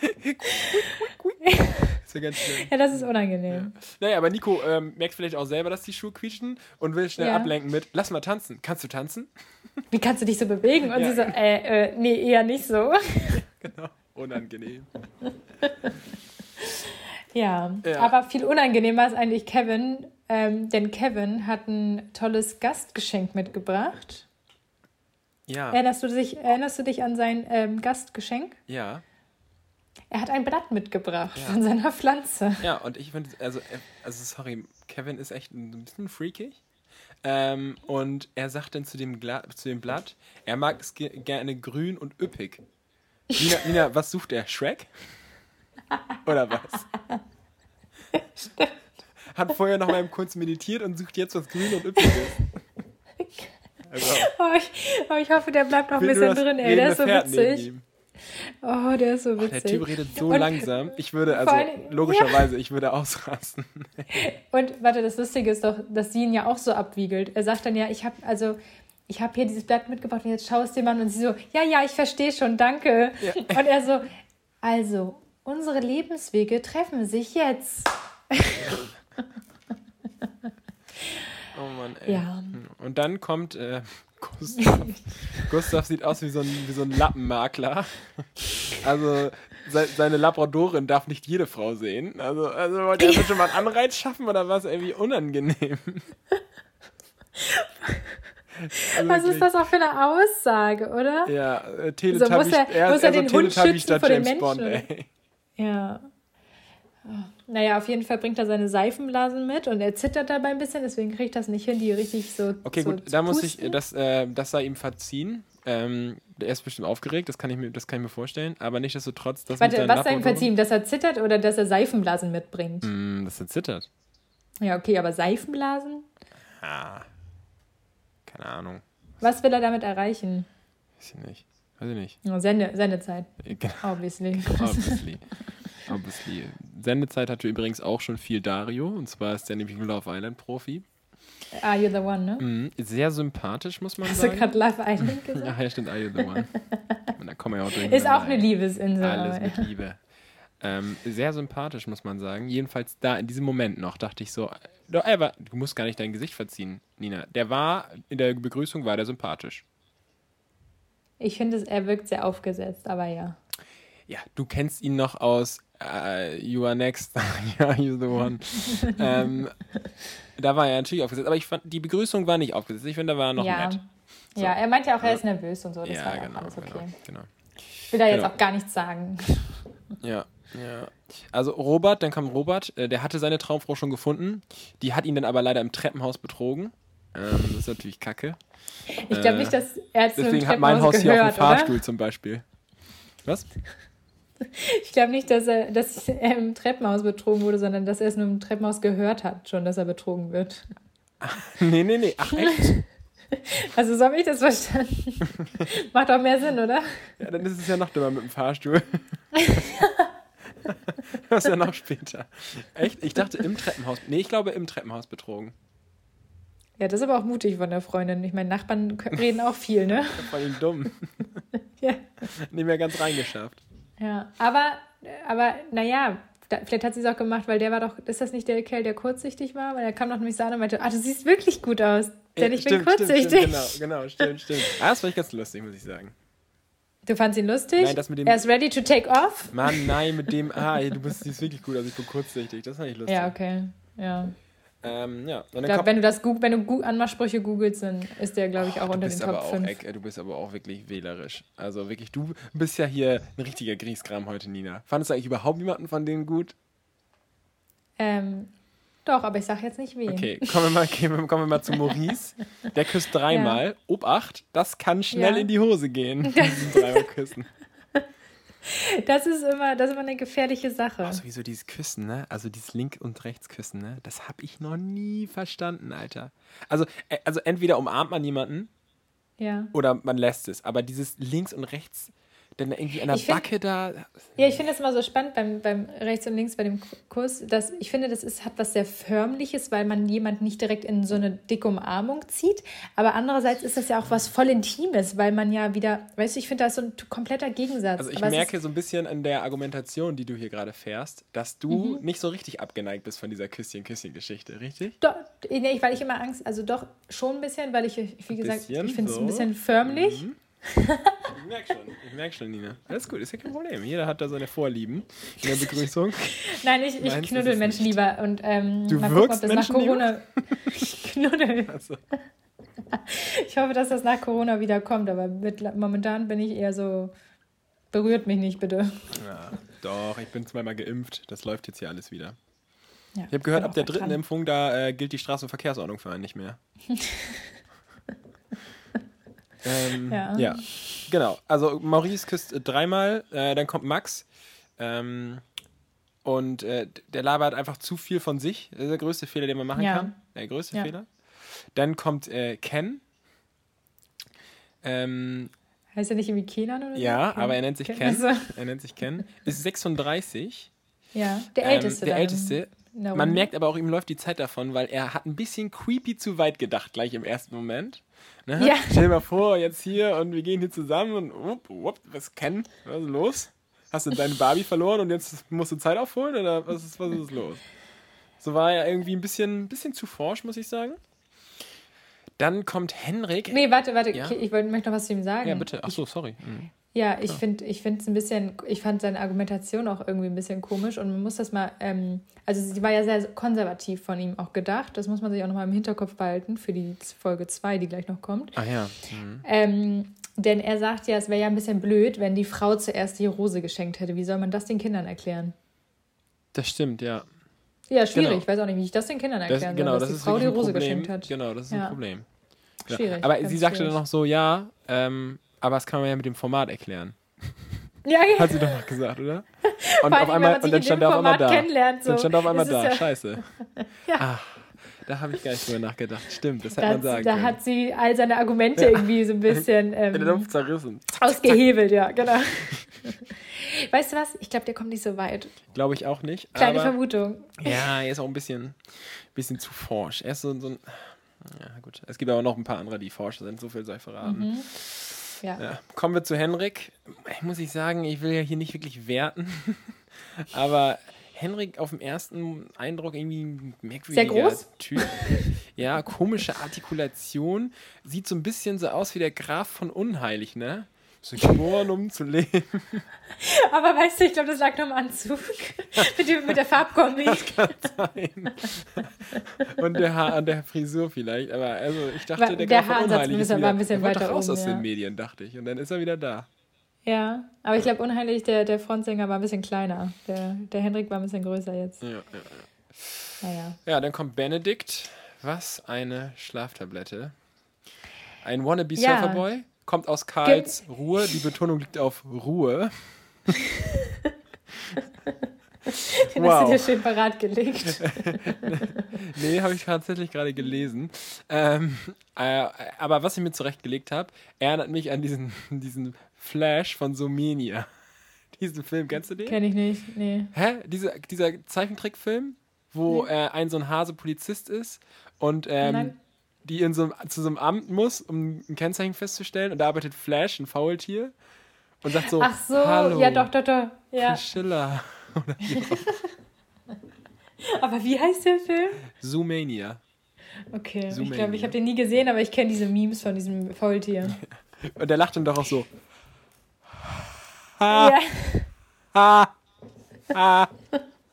ist ja ganz schlimm. Ja, das ist unangenehm. Ja. Naja, aber Nico ähm, merkt vielleicht auch selber, dass die Schuhe quietschen und will schnell ja. ablenken mit, lass mal tanzen. Kannst du tanzen? Wie kannst du dich so bewegen? Und ja. sie so, äh, äh, nee, eher nicht so. genau, unangenehm. Ja, ja. aber viel unangenehmer ist eigentlich Kevin, ähm, denn Kevin hat ein tolles Gastgeschenk mitgebracht. Ja. Erinnerst du dich, erinnerst du dich an sein ähm, Gastgeschenk? Ja. Er hat ein Blatt mitgebracht ja. von seiner Pflanze. Ja, und ich finde, also, also sorry, Kevin ist echt ein bisschen freakig. Ähm, und er sagt dann zu dem, Gla zu dem Blatt, er mag es ge gerne grün und üppig. Nina, Nina, was sucht er? Shrek? Oder was? Stimmt. Hat vorher noch mal Kunst meditiert und sucht jetzt was Grün und Üppiges. Also, oh, ich, oh, ich hoffe, der bleibt noch ein bisschen drin, ey. Der ist so witzig. Oh, der ist so witzig. der Typ redet so und, langsam. Ich würde, also allem, logischerweise, ja. ich würde ausrasten. Und warte, das Lustige ist doch, dass sie ihn ja auch so abwiegelt. Er sagt dann ja, ich habe also ich habe hier dieses Blatt mitgebracht und jetzt schau es dir mal an und sie so, ja, ja, ich verstehe schon, danke. Ja. Und er so, also, Unsere Lebenswege treffen sich jetzt. oh Mann, ey. Ja. Und dann kommt äh, Gustav. Gustav sieht aus wie so ein, wie so ein Lappenmakler. Also se seine Labradorin darf nicht jede Frau sehen. Also, also wollte er bitte mal einen Anreiz schaffen oder war es irgendwie unangenehm? Also Was ist das auch für eine Aussage, oder? Ja, äh, Teletubby, so, muss er, er, muss er, er den so Hund schützen vor den Menschen? Bond. Ja. Naja, auf jeden Fall bringt er seine Seifenblasen mit und er zittert dabei ein bisschen, deswegen kriegt er das nicht hin, die richtig so. Okay, so gut, da muss ich, das, äh, das sei ihm verziehen. Ähm, er ist bestimmt aufgeregt, das kann ich mir, das kann ich mir vorstellen, aber nichtsdestotrotz. Das Warte, was sei ihm verziehen? Dass er zittert oder dass er Seifenblasen mitbringt? Mm, dass er zittert. Ja, okay, aber Seifenblasen? Ah. Keine Ahnung. Was will er damit erreichen? Weiß ich nicht. Weiß ich nicht. Sende, Sendezeit. Genau. Obviously. Obviously. Obviously. Sendezeit hatte übrigens auch schon viel Dario, und zwar ist der nämlich ein Love Island-Profi. Are You the One, ne? Mhm. Sehr sympathisch, muss man Hast sagen. Hast du gerade Love Island gesagt? ja, ja, stimmt, Are You the One. Und da kommen wir auch Ist auch eine Liebesinsel. Alles mit Liebe. Ähm, sehr sympathisch, muss man sagen. Jedenfalls da in diesem Moment noch dachte ich so, aber du musst gar nicht dein Gesicht verziehen, Nina. Der war, in der Begrüßung war der sympathisch. Ich finde, er wirkt sehr aufgesetzt, aber ja. Ja, du kennst ihn noch aus uh, You Are Next, ja, You're the One. ähm, da war er natürlich aufgesetzt, aber ich fand, die Begrüßung war nicht aufgesetzt. Ich finde, da war er noch ja. nett. So. Ja, er meinte auch, er ist nervös und so. Das ja, war genau, alles okay. Genau, genau. Ich will da genau. jetzt auch gar nichts sagen. Ja, ja. Also Robert, dann kam Robert, äh, der hatte seine Traumfrau schon gefunden. Die hat ihn dann aber leider im Treppenhaus betrogen. Ähm, das ist natürlich kacke. Ich glaube nicht, dass er zu Deswegen hat mein Haus gehört, hier auch einen Fahrstuhl oder? zum Beispiel. Was? Ich glaube nicht, dass er, dass er im Treppenhaus betrogen wurde, sondern dass er es nur im Treppenhaus gehört hat, schon, dass er betrogen wird. Ach, nee, nee, nee. Ach, echt? Also so habe ich das verstanden. Macht auch mehr Sinn, oder? Ja, dann ist es ja noch dümmer mit dem Fahrstuhl. das ist ja noch später. Echt? Ich dachte im Treppenhaus. Nee, ich glaube im Treppenhaus betrogen. Ja, das ist aber auch mutig von der Freundin. Ich meine, Nachbarn reden auch viel, ne? Vor allem dumm. ja. Nicht mehr ganz reingeschafft. Ja, aber, aber naja, da, vielleicht hat sie es auch gemacht, weil der war doch, ist das nicht der Kerl, der kurzsichtig war? Weil er kam noch nämlich an und meinte, ah, du siehst wirklich gut aus. Denn ja, ich stimmt, bin kurzsichtig. Stimmt, stimmt, genau, genau, stimmt, stimmt. Ah, das fand ich ganz lustig, muss ich sagen. Du fandst ihn lustig? Nein, das mit dem. Er ist ready to take off? Mann, nein, mit dem, ah, du bist, siehst wirklich gut aus, ich bin kurzsichtig. Das fand ich lustig. Ja, okay, ja. Ähm, ja. Ich glaub, wenn du das wenn du Anmachsprüche googelst, dann ist der, glaube ich, auch oh, unter den Top auch, 5. Ey, du bist aber auch wirklich wählerisch. Also wirklich, du bist ja hier ein richtiger Grieskram heute, Nina. Fandest du eigentlich überhaupt jemanden von denen gut? Ähm, doch, aber ich sag jetzt nicht wen. Okay, kommen wir mal, kommen wir mal zu Maurice. Der küsst dreimal. Ja. Obacht, das kann schnell ja. in die Hose gehen. dreimal küssen. Das ist immer, das ist immer eine gefährliche Sache. Oh, sowieso dieses Küssen, ne? Also dieses Link- und Rechtsküssen, ne? Das habe ich noch nie verstanden, Alter. Also, äh, also entweder umarmt man jemanden ja. oder man lässt es. Aber dieses Links- und Rechts denn irgendwie an der find, Backe da. Ja, ich finde das immer so spannend beim, beim rechts und links bei dem Kurs, dass ich finde, das ist, hat was sehr Förmliches, weil man jemanden nicht direkt in so eine dicke Umarmung zieht. Aber andererseits ist das ja auch was voll Intimes, weil man ja wieder, weißt du, ich finde, das ist so ein kompletter Gegensatz. Also ich was merke so ein bisschen an der Argumentation, die du hier gerade fährst, dass du mhm. nicht so richtig abgeneigt bist von dieser Küsschen-Küsschen-Geschichte, richtig? Doch, nee, weil ich immer Angst, also doch schon ein bisschen, weil ich, wie gesagt, bisschen, ich finde es so. ein bisschen förmlich. Mhm ich merke schon, ich merke schon, Nina. Alles gut, ist ja kein Problem. Jeder hat da seine Vorlieben in der Begrüßung. Nein, ich, ich Meinst, knuddel Menschen nicht. lieber. Und, ähm, du mal gucken, ob das Menschen nach Corona. ich knuddel. Also. Ich hoffe, dass das nach Corona wieder kommt, aber mit, momentan bin ich eher so. Berührt mich nicht, bitte. Ja, doch, ich bin zweimal geimpft. Das läuft jetzt hier alles wieder. Ja, ich habe gehört, ab der dritten dran. Impfung, da äh, gilt die Straßenverkehrsordnung für einen nicht mehr. Ähm, ja. ja. genau. Also Maurice küsst dreimal, äh, dann kommt Max. Ähm, und äh, der labert einfach zu viel von sich. Das ist der größte Fehler, den man machen ja. kann. Der größte ja. Fehler. Dann kommt äh, Ken. Ähm, heißt er nicht irgendwie Kenan oder so? Ja, Ken? aber er nennt sich Ken. Ken. Also. Er nennt sich Ken. Ist 36. Ja, der Älteste. Ähm, der Älteste. Man merkt aber auch, ihm läuft die Zeit davon, weil er hat ein bisschen creepy zu weit gedacht, gleich im ersten Moment. Ne? Ja. Stell dir mal vor, jetzt hier und wir gehen hier zusammen und up, up, was kennen? Was ist los? Hast du deine Barbie verloren und jetzt musst du Zeit aufholen oder was ist, was ist los? So war er irgendwie ein bisschen, bisschen zu forsch, muss ich sagen. Dann kommt Henrik. Nee, warte, warte, ja? ich wollte, möchte noch was zu ihm sagen. Ja, bitte. Ach so, sorry. Mhm. Ja, ich finde ich finde es ein bisschen, ich fand seine Argumentation auch irgendwie ein bisschen komisch und man muss das mal, ähm, also sie war ja sehr konservativ von ihm auch gedacht, das muss man sich auch nochmal im Hinterkopf behalten für die Folge 2, die gleich noch kommt. Ah ja. Mhm. Ähm, denn er sagt ja, es wäre ja ein bisschen blöd, wenn die Frau zuerst die Rose geschenkt hätte. Wie soll man das den Kindern erklären? Das stimmt, ja. Ja, schwierig. Genau. Ich weiß auch nicht, wie ich das den Kindern erklären das, genau, soll, dass das die Frau die Rose Problem. geschenkt hat. Genau, das ist ja. ein Problem. Genau. Schwierig. Aber sie sagte dann noch so, ja, ähm, aber das kann man ja mit dem Format erklären. Ja, ja. Hat sie doch noch gesagt, oder? Und auf einmal, und dann stand er auf einmal da. So. Dann stand er auf einmal da. Ja Scheiße. ja. Ach, da habe ich gar nicht drüber nachgedacht. Stimmt, das hätte man sagen Da können. hat sie all seine Argumente irgendwie so ein bisschen ähm, In den Luft zerrissen. Ausgehebelt, ja, genau. weißt du was? Ich glaube, der kommt nicht so weit. Glaube ich auch nicht. Kleine aber, Vermutung. Ja, er ist auch ein bisschen, bisschen zu forsch. Er ist so, so ein. Ja, gut. Es gibt aber noch ein paar andere, die forsch sind. So viel sei verraten. Mhm. Ja. ja. Kommen wir zu Henrik. Muss ich sagen, ich will ja hier nicht wirklich werten. aber Henrik auf den ersten Eindruck irgendwie merkwürdiger Typ. Ja, komische Artikulation. Sieht so ein bisschen so aus wie der Graf von Unheilig, ne? So geboren, um zu leben. Aber weißt du, ich glaube, das lag noch im Anzug. mit, dem, mit der Farbkombi. Das kann sein. Und der Haar an der Frisur vielleicht. Aber also ich dachte, der, der ist wieder, war ein bisschen der weiter raus oben, aus ja. den Medien, dachte ich. Und dann ist er wieder da. Ja, aber ich glaube, unheilig, der, der Frontsänger war ein bisschen kleiner. Der, der Hendrik war ein bisschen größer jetzt. Ja, ja, ja. Naja. Ja, dann kommt Benedikt. Was eine Schlaftablette. Ein Wannabe Surferboy. Ja. Kommt aus Karls Ge Ruhe. Die Betonung liegt auf Ruhe. Den wow. hast du dir schön parat gelegt. nee, habe ich tatsächlich gerade gelesen. Ähm, äh, aber was ich mir zurechtgelegt habe, erinnert mich an diesen, diesen Flash von Sumenia. Diesen Film, kennst du den? Kenn ich nicht, nee. Hä? Diese, dieser Zeichentrickfilm, wo nee. äh, ein so ein Hase Polizist ist und ähm, die in so, zu so einem Amt muss, um ein Kennzeichen festzustellen und da arbeitet Flash, ein Faultier, und sagt so, Ach so, Hallo, ja doch, doch, doch. Ja. Schiller. aber wie heißt der Film? Zoomania. Okay, Zoomania. ich glaube, ich habe den nie gesehen, aber ich kenne diese Memes von diesem Faultier. Und der lacht dann doch auch so, Ha, ja. ha, ha,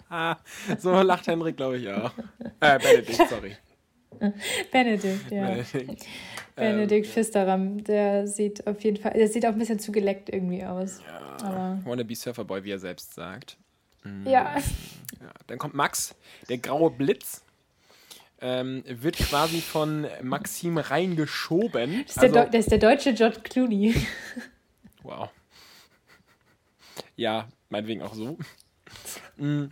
ha. So lacht Henrik, glaube ich, auch. Äh, Benedikt, sorry. Benedikt, ja. Benedikt, Benedikt ähm, Fisteram, der sieht auf jeden Fall, der sieht auch ein bisschen zu geleckt irgendwie aus. Ja, Aber Wannabe Surferboy, wie er selbst sagt. Mhm. Ja. ja. Dann kommt Max, der graue Blitz. Ähm, wird quasi von Maxim reingeschoben. Das ist, also, der, der, ist der deutsche George Clooney. Wow. Ja, meinetwegen auch so. Mm.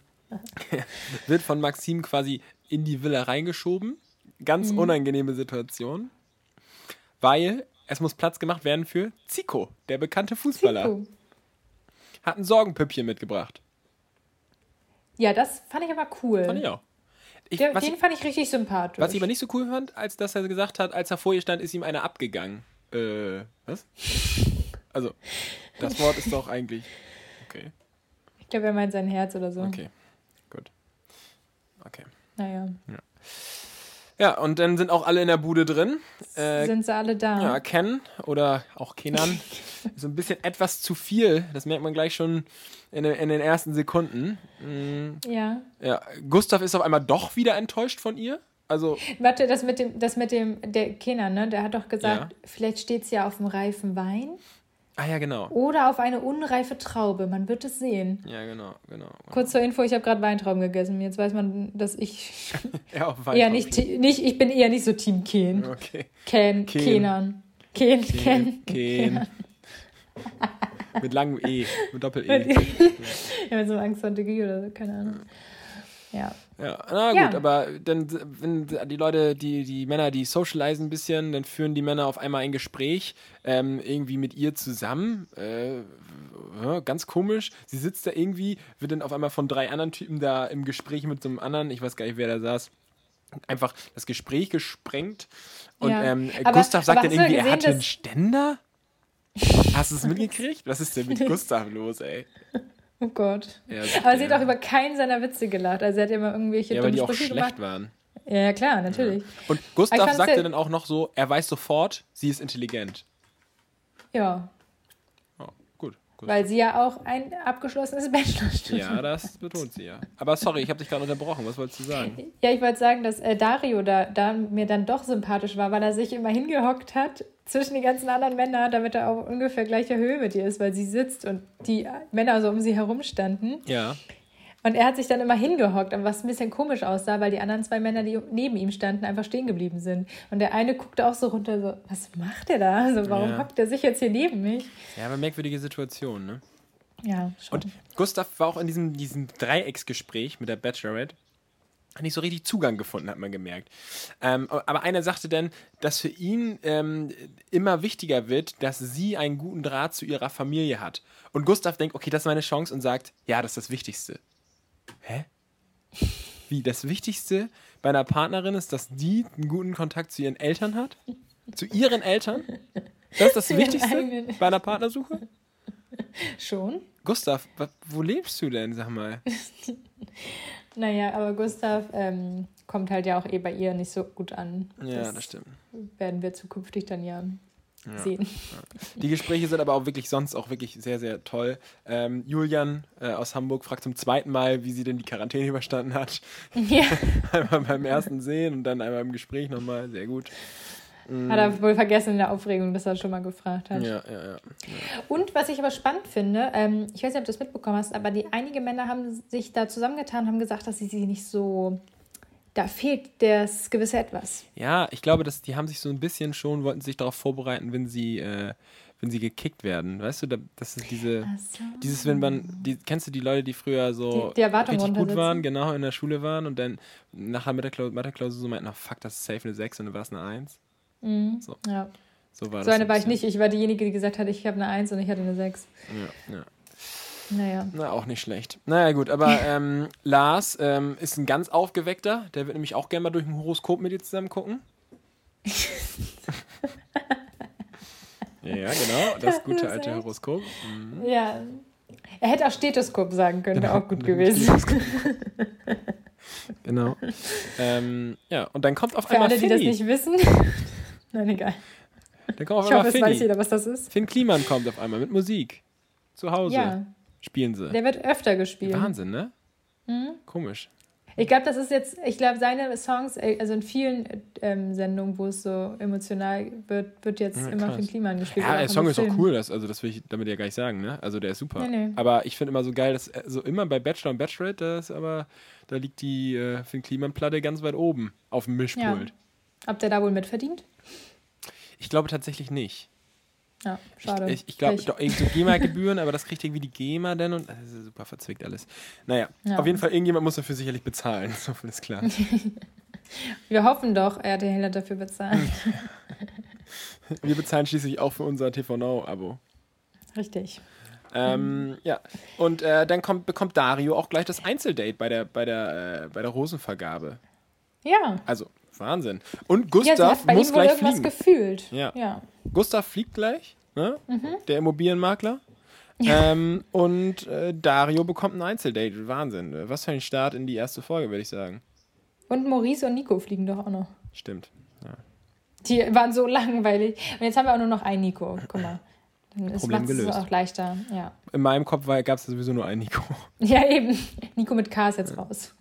wird von Maxim quasi in die Villa reingeschoben. Ganz mhm. unangenehme Situation. Weil es muss Platz gemacht werden für Zico, der bekannte Fußballer. Zico. Hat ein Sorgenpüppchen mitgebracht. Ja, das fand ich aber cool. Fand ich auch. Ich, der, den ich, fand ich richtig sympathisch. Was ich aber nicht so cool fand, als dass er gesagt hat, als er vor ihr stand, ist ihm einer abgegangen. Äh, was? Also, das Wort ist doch eigentlich Okay. Ich glaube, er meint sein Herz oder so. Okay, gut. Okay. Naja. Ja. Ja, und dann sind auch alle in der Bude drin. Äh, sind sie alle da? Ja, Ken oder auch Kenan. so ein bisschen etwas zu viel. Das merkt man gleich schon in, in den ersten Sekunden. Mhm. Ja. Ja. Gustav ist auf einmal doch wieder enttäuscht von ihr. Also. Warte, das mit dem, das mit dem, der Kenan, ne? Der hat doch gesagt, ja. vielleicht steht es ja auf dem reifen Wein. Ah ja, genau. Oder auf eine unreife Traube. Man wird es sehen. Ja, genau, genau. genau. Kurz zur Info, ich habe gerade Weintrauben gegessen. Jetzt weiß man, dass ich ja, eher nicht, nicht, ich bin eher nicht so Team Ken. Okay. Ken, Ken. Kenan. Ken, Ken. Ken. mit langem E, mit Doppel-E. ja, mit so einem Angst oder so, keine Ahnung. Ja. Ja, na gut, ja. aber dann, wenn die Leute, die, die Männer, die socialisen ein bisschen, dann führen die Männer auf einmal ein Gespräch, ähm, irgendwie mit ihr zusammen. Äh, ja, ganz komisch. Sie sitzt da irgendwie, wird dann auf einmal von drei anderen Typen da im Gespräch mit so einem anderen, ich weiß gar nicht, wer da saß, einfach das Gespräch gesprengt. Und ja. ähm, aber, Gustav sagt dann irgendwie, gesehen, er hatte einen Ständer. Hast du es mitgekriegt? Was ist denn mit Gustav los, ey? Oh Gott. Ja, Aber sie hat auch über keinen seiner Witze gelacht. Also sie hat immer irgendwelche Ja, weil die auch schlecht gemacht. waren. Ja, klar, natürlich. Ja. Und Gustav sagte dann auch noch so, er weiß sofort, sie ist intelligent. Ja. Gut. Weil sie ja auch ein abgeschlossenes Bachelorstudium Ja, das betont sie ja. Aber sorry, ich habe dich gerade unterbrochen. Was wolltest du sagen? Ja, ich wollte sagen, dass äh, Dario da, da mir dann doch sympathisch war, weil er sich immer hingehockt hat zwischen die ganzen anderen Männern, damit er auf ungefähr gleicher Höhe mit ihr ist, weil sie sitzt und die Männer so um sie herum standen. Ja. Und er hat sich dann immer hingehockt, was ein bisschen komisch aussah, weil die anderen zwei Männer, die neben ihm standen, einfach stehen geblieben sind. Und der eine guckte auch so runter, so, was macht der da? Also, warum ja. hockt der sich jetzt hier neben mich? Ja, aber merkwürdige Situation, ne? Ja, schon. Und Gustav war auch in diesem, diesem Dreiecksgespräch mit der Bachelorette nicht so richtig Zugang gefunden, hat man gemerkt. Ähm, aber einer sagte dann, dass für ihn ähm, immer wichtiger wird, dass sie einen guten Draht zu ihrer Familie hat. Und Gustav denkt, okay, das ist meine Chance und sagt, ja, das ist das Wichtigste. Hä? Wie, das Wichtigste bei einer Partnerin ist, dass die einen guten Kontakt zu ihren Eltern hat? Zu ihren Eltern? Das ist das Wichtigste bei einer Partnersuche? Schon. Gustav, wo lebst du denn, sag mal? naja, aber Gustav ähm, kommt halt ja auch eh bei ihr nicht so gut an. Ja, das, das stimmt. Werden wir zukünftig dann ja, ja sehen. Ja. Die Gespräche sind aber auch wirklich sonst auch wirklich sehr, sehr toll. Ähm, Julian äh, aus Hamburg fragt zum zweiten Mal, wie sie denn die Quarantäne überstanden hat. Ja. einmal beim ersten Sehen und dann einmal im Gespräch nochmal. Sehr gut. Hat er wohl vergessen in der Aufregung, dass er schon mal gefragt hat. Ja, ja, ja. Und was ich aber spannend finde, ähm, ich weiß nicht, ob du das mitbekommen hast, aber die einige Männer haben sich da zusammengetan und haben gesagt, dass sie sie nicht so. Da fehlt das gewisse Etwas. Ja, ich glaube, dass die haben sich so ein bisschen schon, wollten sich darauf vorbereiten, wenn sie. Äh, wenn sie gekickt werden. Weißt du, das ist diese, so. dieses, wenn man, die, kennst du die Leute, die früher so die, die richtig gut waren, genau, in der Schule waren und dann nachher mit der Mathe-Klausur so meinten, oh, fuck, das ist safe eine 6 und dann war es eine 1? Mhm. So. Ja. So, war so eine war ich nicht. Ich war diejenige, die gesagt hat, ich habe eine 1 und ich hatte eine 6. Ja, ja. Naja. Na, auch nicht schlecht. Naja, gut, aber ähm, Lars ähm, ist ein ganz aufgeweckter. Der wird nämlich auch gerne mal durch ein Horoskop mit dir zusammen gucken. ja, genau, das gute das alte echt. Horoskop. Mhm. Ja. Er hätte auch Stethoskop sagen können, wäre genau. auch gut gewesen. genau. Ähm, ja, und dann kommt auf Für einmal alle, Finny. die das nicht wissen. Nein, egal. Dann kommt auf ich hoffe, es weiß jeder, was das ist. Finn Kliman kommt auf einmal mit Musik. Zu Hause. Ja. Spielen sie. Der wird öfter gespielt. Wahnsinn, ne? Mhm. Komisch. Ich glaube, das ist jetzt, ich glaube, seine Songs, äh, also in vielen ähm, Sendungen, wo es so emotional wird, wird jetzt ja, immer Finn Kliman gespielt. Ja, der Song ist auch cool, das, also das will ich damit ja gar nicht sagen, ne? Also der ist super. Nee, nee. Aber ich finde immer so geil, dass äh, so immer bei Bachelor und Bachelorette, da ist aber, da liegt die äh, Finn Kliman-Platte ganz weit oben auf dem Mischpult. Ja. Ob der da wohl mitverdient? Ich glaube tatsächlich nicht. Ja, schade. Ich, ich, ich glaube, doch irgendwie so GEMA-Gebühren, aber das kriegt irgendwie die GEMA denn und das ist super verzwickt alles. Naja, ja. auf jeden Fall, irgendjemand muss dafür sicherlich bezahlen, so viel ist klar. Wir hoffen doch, RTL hat dafür bezahlt. Wir bezahlen schließlich auch für unser TV Now-Abo. Richtig. Ähm, ja, und äh, dann kommt, bekommt Dario auch gleich das Einzeldate bei der, bei der, äh, bei der Rosenvergabe. Ja. Also, Wahnsinn. Und Gustav ja, muss gleich fliegen. gefühlt. Ja. ja. Gustav fliegt gleich, ne? Mhm. der Immobilienmakler. Ja. Ähm, und äh, Dario bekommt ein Einzeldate. Wahnsinn. Was für ein Start in die erste Folge, würde ich sagen. Und Maurice und Nico fliegen doch auch noch. Stimmt. Ja. Die waren so langweilig. Und jetzt haben wir auch nur noch einen Nico. Guck mal. Dann ist Problem gelöst. auch leichter. Ja. In meinem Kopf gab es sowieso nur einen Nico. Ja, eben. Nico mit K ist jetzt raus.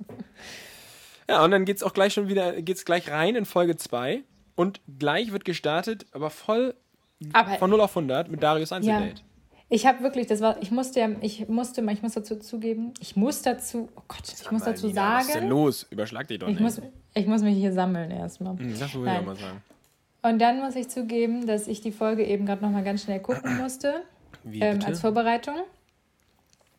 Ja, und dann geht es auch gleich schon wieder, geht's gleich rein in Folge 2 und gleich wird gestartet, aber voll aber, von 0 auf 100 mit Darius Einzeldate. Ja. Ich habe wirklich, das war, ich musste ja, ich musste, ich muss dazu zugeben, ich muss dazu, oh Gott, ich muss dazu Lina, sagen. Was ist denn los? Überschlag dich doch ich nicht. Muss, ich muss mich hier sammeln erstmal. Das will ich auch mal sagen. Und dann muss ich zugeben, dass ich die Folge eben gerade nochmal ganz schnell gucken musste. Wie, ähm, als Vorbereitung.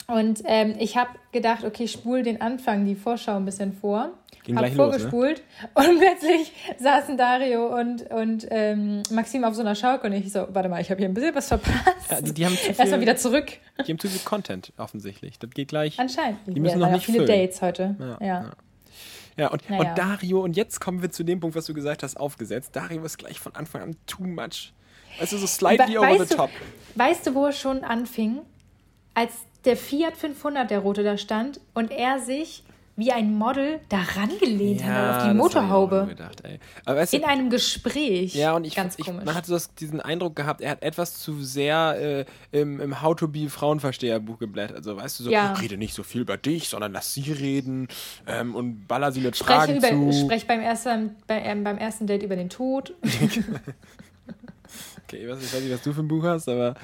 Und ähm, ich habe gedacht, okay, ich spule den Anfang, die Vorschau ein bisschen vor. Ging hab vorgespult los, ne? und plötzlich saßen Dario und, und ähm, Maxim auf so einer Schaukel und ich so, warte mal, ich habe hier ein bisschen was verpasst. Ja, die, die haben Erstmal wieder zurück. Die haben zu viel Content offensichtlich. Das geht gleich. Anscheinend. Die müssen ja, noch nicht viele füllen. Dates heute. Ja. ja. ja. Ja, und, naja. und Dario, und jetzt kommen wir zu dem Punkt, was du gesagt hast, aufgesetzt. Dario ist gleich von Anfang an too much. Also so slightly We over the top. Du, weißt du, wo es schon anfing? Als der Fiat 500, der rote, da stand und er sich wie ein Model da rangelehnt ja, hat auf die Motorhaube. Gedacht, weißt du, in einem Gespräch. Ja, und ich, Ganz ich, komisch. man hat so diesen Eindruck gehabt, er hat etwas zu sehr äh, im, im How to Be Frauenversteherbuch geblättert. Also, weißt du, so, ja. rede nicht so viel über dich, sondern lass sie reden ähm, und baller sie mit Spreche Fragen über, zu. Sprech beim ersten, bei, ähm, beim ersten Date über den Tod. Okay, ich weiß, nicht, was du für ein Buch hast, aber.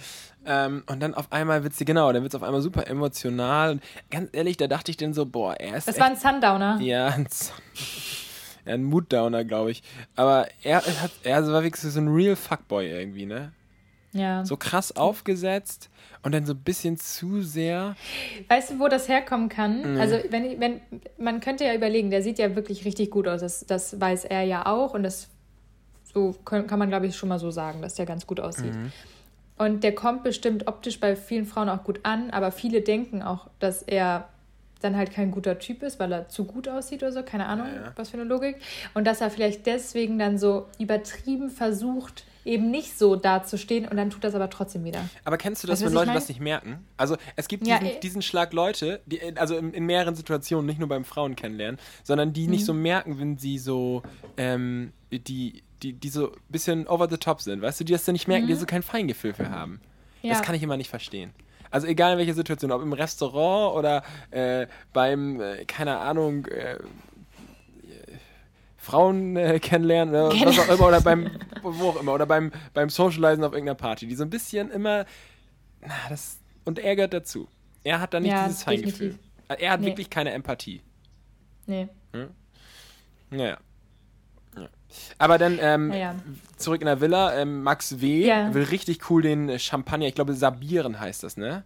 Ähm, und dann auf einmal wird sie, genau, dann wird es auf einmal super emotional. Und ganz ehrlich, da dachte ich dann so, boah, er ist. Das war ein Sundowner. Ja, ein, ja, ein Moodowner, glaube ich. Aber er, hat, er war wirklich so ein real Fuckboy irgendwie, ne? Ja. So krass aufgesetzt und dann so ein bisschen zu sehr. Weißt du, wo das herkommen kann? Mhm. Also, wenn, wenn, man könnte ja überlegen, der sieht ja wirklich richtig gut aus. Das, das weiß er ja auch und das so kann, kann man, glaube ich, schon mal so sagen, dass der ganz gut aussieht. Mhm. Und der kommt bestimmt optisch bei vielen Frauen auch gut an, aber viele denken auch, dass er dann halt kein guter Typ ist, weil er zu gut aussieht oder so, keine Ahnung, ja, ja. was für eine Logik. Und dass er vielleicht deswegen dann so übertrieben versucht, eben nicht so dazustehen und dann tut das aber trotzdem wieder. Aber kennst du das, weißt, wenn Leute das nicht merken? Also es gibt diesen, ja, eh. diesen Schlag Leute, die, also in, in, mehreren Situationen, nicht nur beim Frauen kennenlernen, sondern die mhm. nicht so merken, wenn sie so ähm, die, die, die so ein bisschen over the top sind, weißt du, die das dann nicht merken, mhm. die so kein Feingefühl für haben. Ja. Das kann ich immer nicht verstehen. Also egal in welcher Situation, ob im Restaurant oder äh, beim, äh, keine Ahnung, äh, Frauen äh, kennenlernen oder was auch immer oder beim wo auch immer oder beim beim Socializen auf irgendeiner Party, die so ein bisschen immer na, das und er gehört dazu. Er hat da nicht ja, dieses Feingefühl. Er hat nee. wirklich keine Empathie. Nee. Hm? Naja. Ja. Aber dann ähm, ja, zurück in der Villa. Ähm, Max W. will richtig cool den Champagner, ich glaube Sabieren heißt das, ne?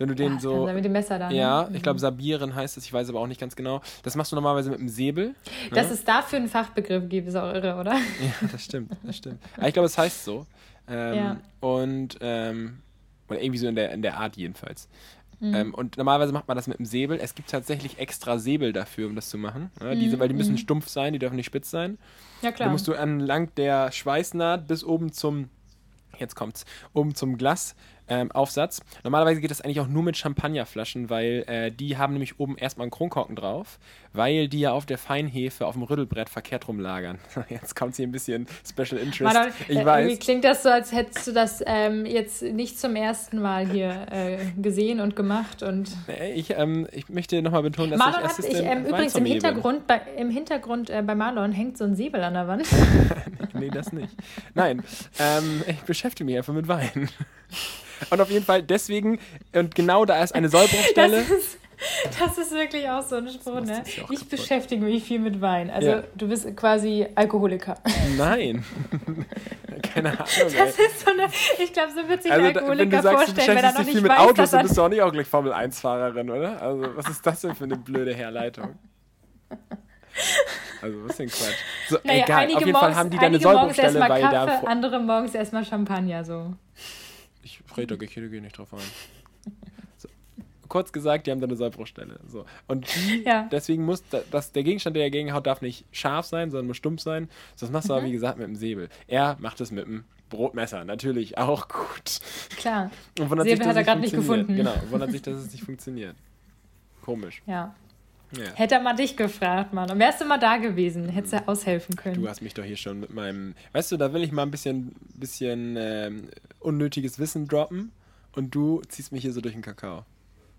wenn du den ja, so. Mit dem Messer dann. Ja, ne? ich glaube, mhm. Sabieren heißt es, ich weiß aber auch nicht ganz genau. Das machst du normalerweise mit einem Säbel. Dass ne? es dafür einen Fachbegriff gibt, ist auch irre, oder? Ja, das stimmt, das stimmt. Aber ich glaube, es heißt so. Ähm, ja. Und, ähm, oder irgendwie so in der, in der Art jedenfalls. Mhm. Ähm, und normalerweise macht man das mit einem Säbel. Es gibt tatsächlich extra Säbel dafür, um das zu machen. Ja, diese, mhm. Weil die müssen mhm. stumpf sein, die dürfen nicht spitz sein. Ja, klar. Da musst du entlang der Schweißnaht bis oben zum, jetzt kommt's, oben zum Glas ähm, Aufsatz. Normalerweise geht das eigentlich auch nur mit Champagnerflaschen, weil äh, die haben nämlich oben erstmal einen Kronkorken drauf, weil die ja auf der Feinhefe auf dem Rüttelbrett verkehrt rumlagern. Jetzt kommt hier ein bisschen Special Interest. Madon, ich äh, weiß. klingt das so, als hättest du das ähm, jetzt nicht zum ersten Mal hier äh, gesehen und gemacht. Und ich, ähm, ich möchte nochmal betonen, dass Marlon ich, hat, ich ähm, übrigens im Hintergrund, bei, im Hintergrund äh, bei Marlon hängt so ein Säbel an der Wand. nee, das nicht. Nein, ähm, ich beschäftige mich einfach mit Wein. Und auf jeden Fall deswegen, und genau da ist eine Sollbruchstelle. Das ist, das ist wirklich auch so ein Spruch, ne? Ich beschäftige mich viel mit Wein. Also ja. du bist quasi Alkoholiker. Nein. Keine Ahnung. Das ey. ist so eine, ich glaube, so wird sich also, ein Alkoholiker wenn du sagst, vorstellen, wenn er noch nicht viel mit weiß, Autos, dann bist du auch nicht auch gleich Formel-1-Fahrerin, oder? Also was ist das denn für eine blöde Herleitung? Also, was ist denn Quatsch? So, naja, egal, auf jeden morgens, Fall haben die da eine Sollbruchstelle, weil Kaffee, da. Andere morgens erstmal Champagner, so. Ich rede, ich gehe nicht drauf ein. Kurz gesagt, die haben da eine Sollbruchstelle. So. Und die, ja. deswegen muss das, der Gegenstand, der dagegen haut, darf nicht scharf sein, sondern muss stumpf sein. Das machst du mhm. aber, wie gesagt, mit dem Säbel. Er macht es mit dem Brotmesser, natürlich auch gut. Klar. Und wundert Säbel sich, hat er gerade nicht gefunden. Genau, wundert sich, dass es nicht funktioniert. Komisch. Ja. Ja. Hätte er mal dich gefragt, Mann. Und wärst du mal da gewesen, hättest du aushelfen können. Du hast mich doch hier schon mit meinem. Weißt du, da will ich mal ein bisschen, bisschen ähm, unnötiges Wissen droppen und du ziehst mich hier so durch den Kakao.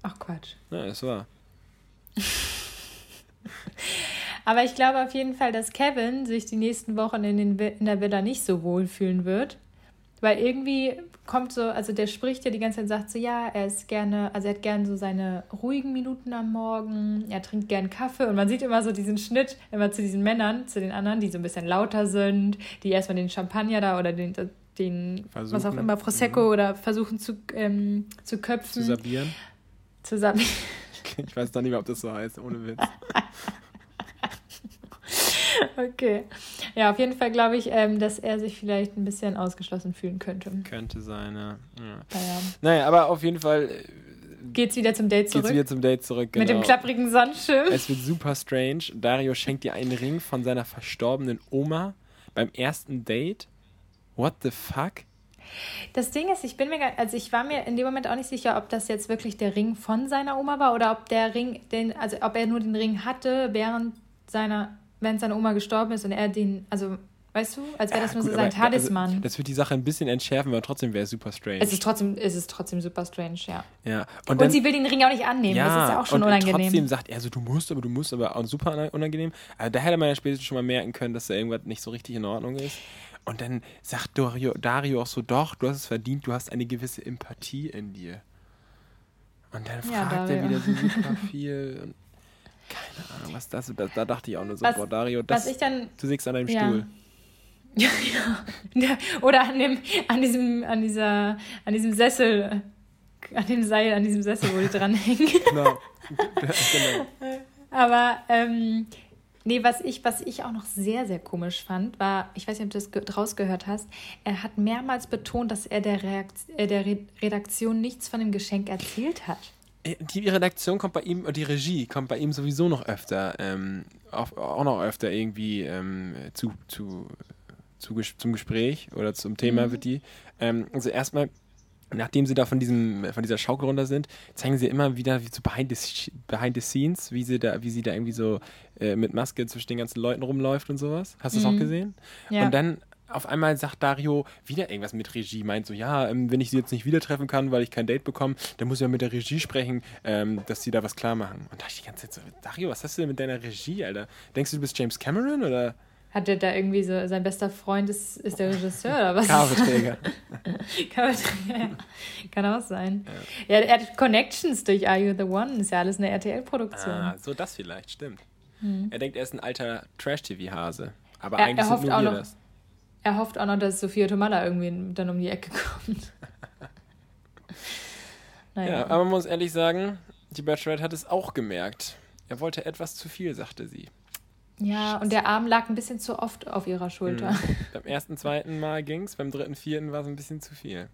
Ach Quatsch. Ja, das war. Aber ich glaube auf jeden Fall, dass Kevin sich die nächsten Wochen in, den, in der Villa nicht so wohl fühlen wird. Weil irgendwie kommt so, also der spricht ja die ganze Zeit und sagt so, ja, er ist gerne, also er hat gerne so seine ruhigen Minuten am Morgen, er trinkt gern Kaffee und man sieht immer so diesen Schnitt immer zu diesen Männern, zu den anderen, die so ein bisschen lauter sind, die erstmal den Champagner da oder den, den versuchen. was auch immer, Prosecco mhm. oder versuchen zu, ähm, zu köpfen. Zu sabieren. Zu sabieren. Ich weiß doch nicht mehr, ob das so heißt, ohne Witz. okay. Ja, auf jeden Fall glaube ich, ähm, dass er sich vielleicht ein bisschen ausgeschlossen fühlen könnte. Könnte sein, ja. ja. Naja. naja, aber auf jeden Fall. Äh, geht's wieder zum Date zurück? Geht's wieder zum Date zurück, genau. Mit dem genau. klapprigen Sonnenschirm. Es wird super strange. Dario schenkt dir einen Ring von seiner verstorbenen Oma beim ersten Date. What the fuck? Das Ding ist, ich bin mir, also ich war mir in dem Moment auch nicht sicher, ob das jetzt wirklich der Ring von seiner Oma war oder ob der Ring, den, also ob er nur den Ring hatte während seiner, während seine Oma gestorben ist und er den, also Weißt du? Als wäre das nur gut, so sein aber, Talisman. Also, das wird die Sache ein bisschen entschärfen, aber trotzdem wäre es super strange. es ist trotzdem, es ist trotzdem super strange, ja. ja. Und, dann- sie will den Ring auch nicht annehmen. das ist ja auch schon und unangenehm. trotzdem sagt er so, du musst, aber du musst, aber auch super unangenehm. Also da hätte man ja spätestens schon mal merken können, dass da irgendwas nicht so richtig in Ordnung ist. Und dann sagt Dario, Dario auch so, doch, du hast es verdient, du hast eine gewisse Empathie in dir. Und dann Ja, fragt er Dario. wieder so super viel. Und keine Ahnung, was das, da, da dachte ich auch nur so, Was- boah, Dario, was das, ich dann- du sitzt an deinem Ja. Stuhl. Ja, ja. Oder an dem, an diesem, an dieser, an diesem Sessel, an dem Seil, an diesem Sessel, wo die dranhängen. Genau. genau. Aber ähm, nee, was ich, was ich auch noch sehr, sehr komisch fand, war, ich weiß nicht, ob du das ge- rausgehört hast, er hat mehrmals betont, dass er der, Reakt äh, der Re Redaktion nichts von dem Geschenk erzählt hat. Äh, Die Redaktion kommt bei ihm, die Regie kommt bei ihm sowieso noch öfter, ähm, auf, auch noch öfter irgendwie ähm, zu, zu, zu, zum Gespräch oder zum Thema wird die. Ähm, also erstmal, nachdem sie da von diesem, von dieser Schaukel runter sind, zeigen sie immer wieder wie so behind the, behind the scenes, wie sie da, wie sie da irgendwie so äh, mit Maske zwischen den ganzen Leuten rumläuft und sowas. Hast du das auch gesehen? Ja. Und dann auf einmal sagt Dario wieder irgendwas mit Regie, meint so, ja, ähm, wenn ich sie jetzt nicht wieder treffen kann, weil ich kein Date bekomme, dann muss ich ja mit der Regie sprechen, ähm, dass sie da was klar machen. Und da dachte ich die ganze Zeit so, Dario, was hast du denn mit deiner Regie, Alter? Denkst du, du bist James Cameron oder Hat er da irgendwie so, sein bester Freund ist, ist der Regisseur oder was? Kabelträger? Kabelträger, ja. Kann auch sein. Ja. er hat Connections durch Are You the One, ist ja alles eine RTL-Produktion. ah, so das vielleicht, stimmt. Er denkt, er ist ein alter Trash-TV-Hase. Aber Er- eigentlich er sind hofft nur auch wir noch- das. Er hofft auch noch, dass Sophia Tomalla irgendwie dann um die Ecke kommt. Ja, naja. aber man muss ehrlich sagen, die Bachelorette hat es auch gemerkt. Er wollte etwas zu viel, sagte sie. Ja, und der Arm lag ein bisschen zu oft auf ihrer Schulter. Beim ersten, zweiten Mal ging's, beim dritten, vierten war es ein bisschen zu viel.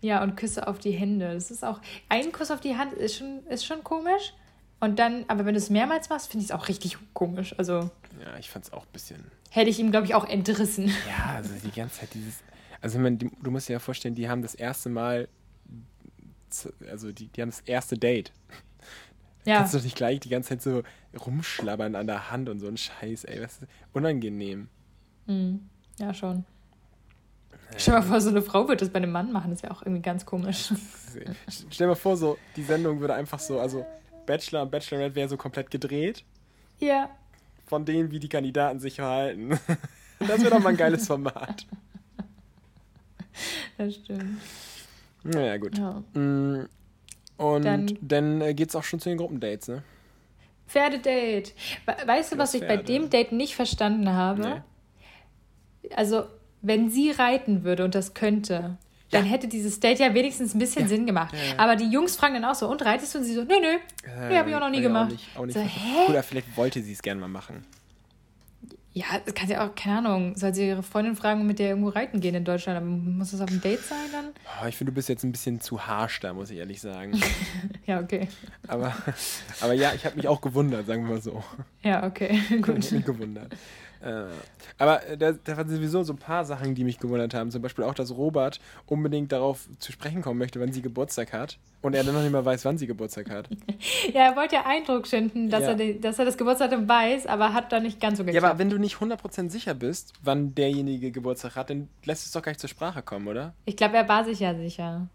Ja, und Küsse auf die Hände. Das ist auch. Ein Kuss auf die Hand ist schon, ist schon komisch. Und dann, aber wenn du es mehrmals machst, finde ich es auch richtig komisch. Also Ja, ich fand's auch ein bisschen. hätte ich ihm, glaube ich, auch entrissen. Ja, also die ganze Zeit dieses. Also, die, du musst dir ja vorstellen, die haben das erste Mal. Also, die, die haben das erste Date. Ja. Kannst du doch nicht gleich die ganze Zeit so rumschlabbern an der Hand und so ein Scheiß, ey. Was ist unangenehm. Ja, schon. Stell dir mal vor, so eine Frau würde das bei einem Mann machen. Das wäre auch irgendwie ganz komisch. Stell dir mal vor, so, die Sendung würde einfach so, also Bachelor und Bachelorette wäre so komplett gedreht. Ja. Von denen, wie die Kandidaten sich verhalten. Das wäre doch mal ein geiles Format. Das stimmt. Naja, gut. Ja. Und Dann- dann, äh, geht's auch schon zu den Gruppendates, ne? Pferdedate. We- Weißt du, was Das ich bei Pferde. dem Date nicht verstanden habe? Also, wenn sie reiten würde und das könnte, dann hätte dieses Date ja wenigstens ein bisschen Sinn gemacht. Aber die Jungs fragen dann auch so, und reitest du? Und sie so, nö, nö. Nee, hab ich auch noch nie Äh, gemacht. Auch nicht, auch nicht so, hä? Oder vielleicht wollte sie es gerne mal machen. Ja, das kann sie auch, keine Ahnung, soll sie ihre Freundin fragen mit der irgendwo reiten gehen in Deutschland? Aber muss das auf dem Date sein dann? Oh, ich finde, du bist jetzt ein bisschen zu harsch da, muss ich ehrlich sagen. Ja, okay. aber, aber ja, ich habe mich auch gewundert, sagen wir mal so. Ja, okay, Ich gut. habe mich gewundert. Äh, aber äh, da, da waren sowieso so ein paar Sachen, die mich gewundert haben. Zum Beispiel auch, dass Robert unbedingt darauf zu sprechen kommen möchte, wann sie Geburtstag hat. Und er dann noch nicht mal weiß, wann sie Geburtstag hat. Ja, er wollte ja Eindruck schinden, dass, Ja. er, die, dass er das Geburtsdatum weiß, aber hat da nicht ganz so Ja, geklappt. aber wenn du nicht 100% sicher bist, wann derjenige Geburtstag hat, dann lässt es doch gar nicht zur Sprache kommen, oder? Ich glaube, er war sich ja sicher.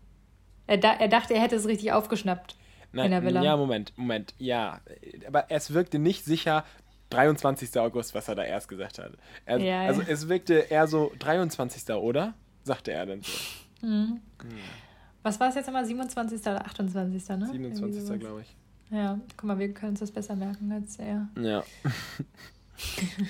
Er, da, er dachte, er hätte es richtig aufgeschnappt. in der Villa. Ja, Moment, Moment, ja. Aber es wirkte nicht sicher 23. August, was er da erst gesagt hat. Er, Ja, also ja. es wirkte eher so 23. oder? Sagte er dann so. Was war es jetzt nochmal? 27. oder 28. Ne? 27. Irgendwie sowas. glaube ich. Ja, guck mal, wir können uns das besser merken als er. Ja.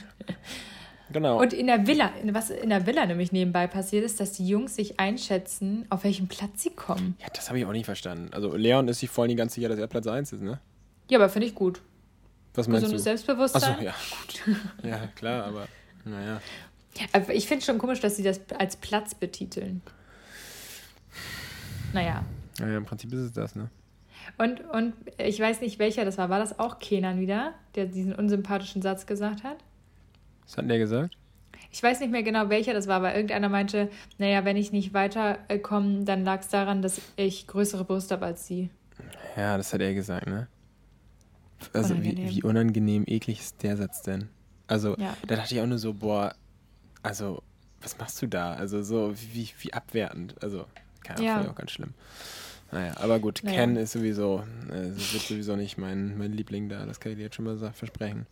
genau. Und in der Villa, was in der Villa nämlich nebenbei passiert ist, dass die Jungs sich einschätzen, auf welchen Platz sie kommen. ja, das habe ich auch nicht verstanden. Also Leon ist sich voll nicht ganz sicher, dass er Platz 1 ist, ne? Ja, aber finde ich gut. Was meinst Gesundes du? Selbstbewusstsein. Achso, ja, gut. Ja, klar, aber naja. Aber ich finde schon komisch, dass sie das als Platz betiteln. Naja. Naja, im Prinzip ist es das, ne? Und, und ich weiß nicht, welcher das war. War das auch Kenan wieder, der diesen unsympathischen Satz gesagt hat? Was hat denn der gesagt? Ich weiß nicht mehr genau, welcher das war, aber irgendeiner meinte, naja, wenn ich nicht weiterkomme, dann lag es daran, dass ich größere Brust habe als sie. Ja, das hat er gesagt, ne? Also Unangenehm. Wie, wie unangenehm, eklig ist der Satz denn? Also, Ja. da dachte ich auch nur so, boah, Also, was machst du da? Also, so wie, wie abwertend. Also, keine Ahnung, ja. auch ganz schlimm. Naja, aber gut, naja. Ken ist sowieso, äh, wird sowieso nicht mein, mein Liebling da, das kann ich dir jetzt schon mal versprechen.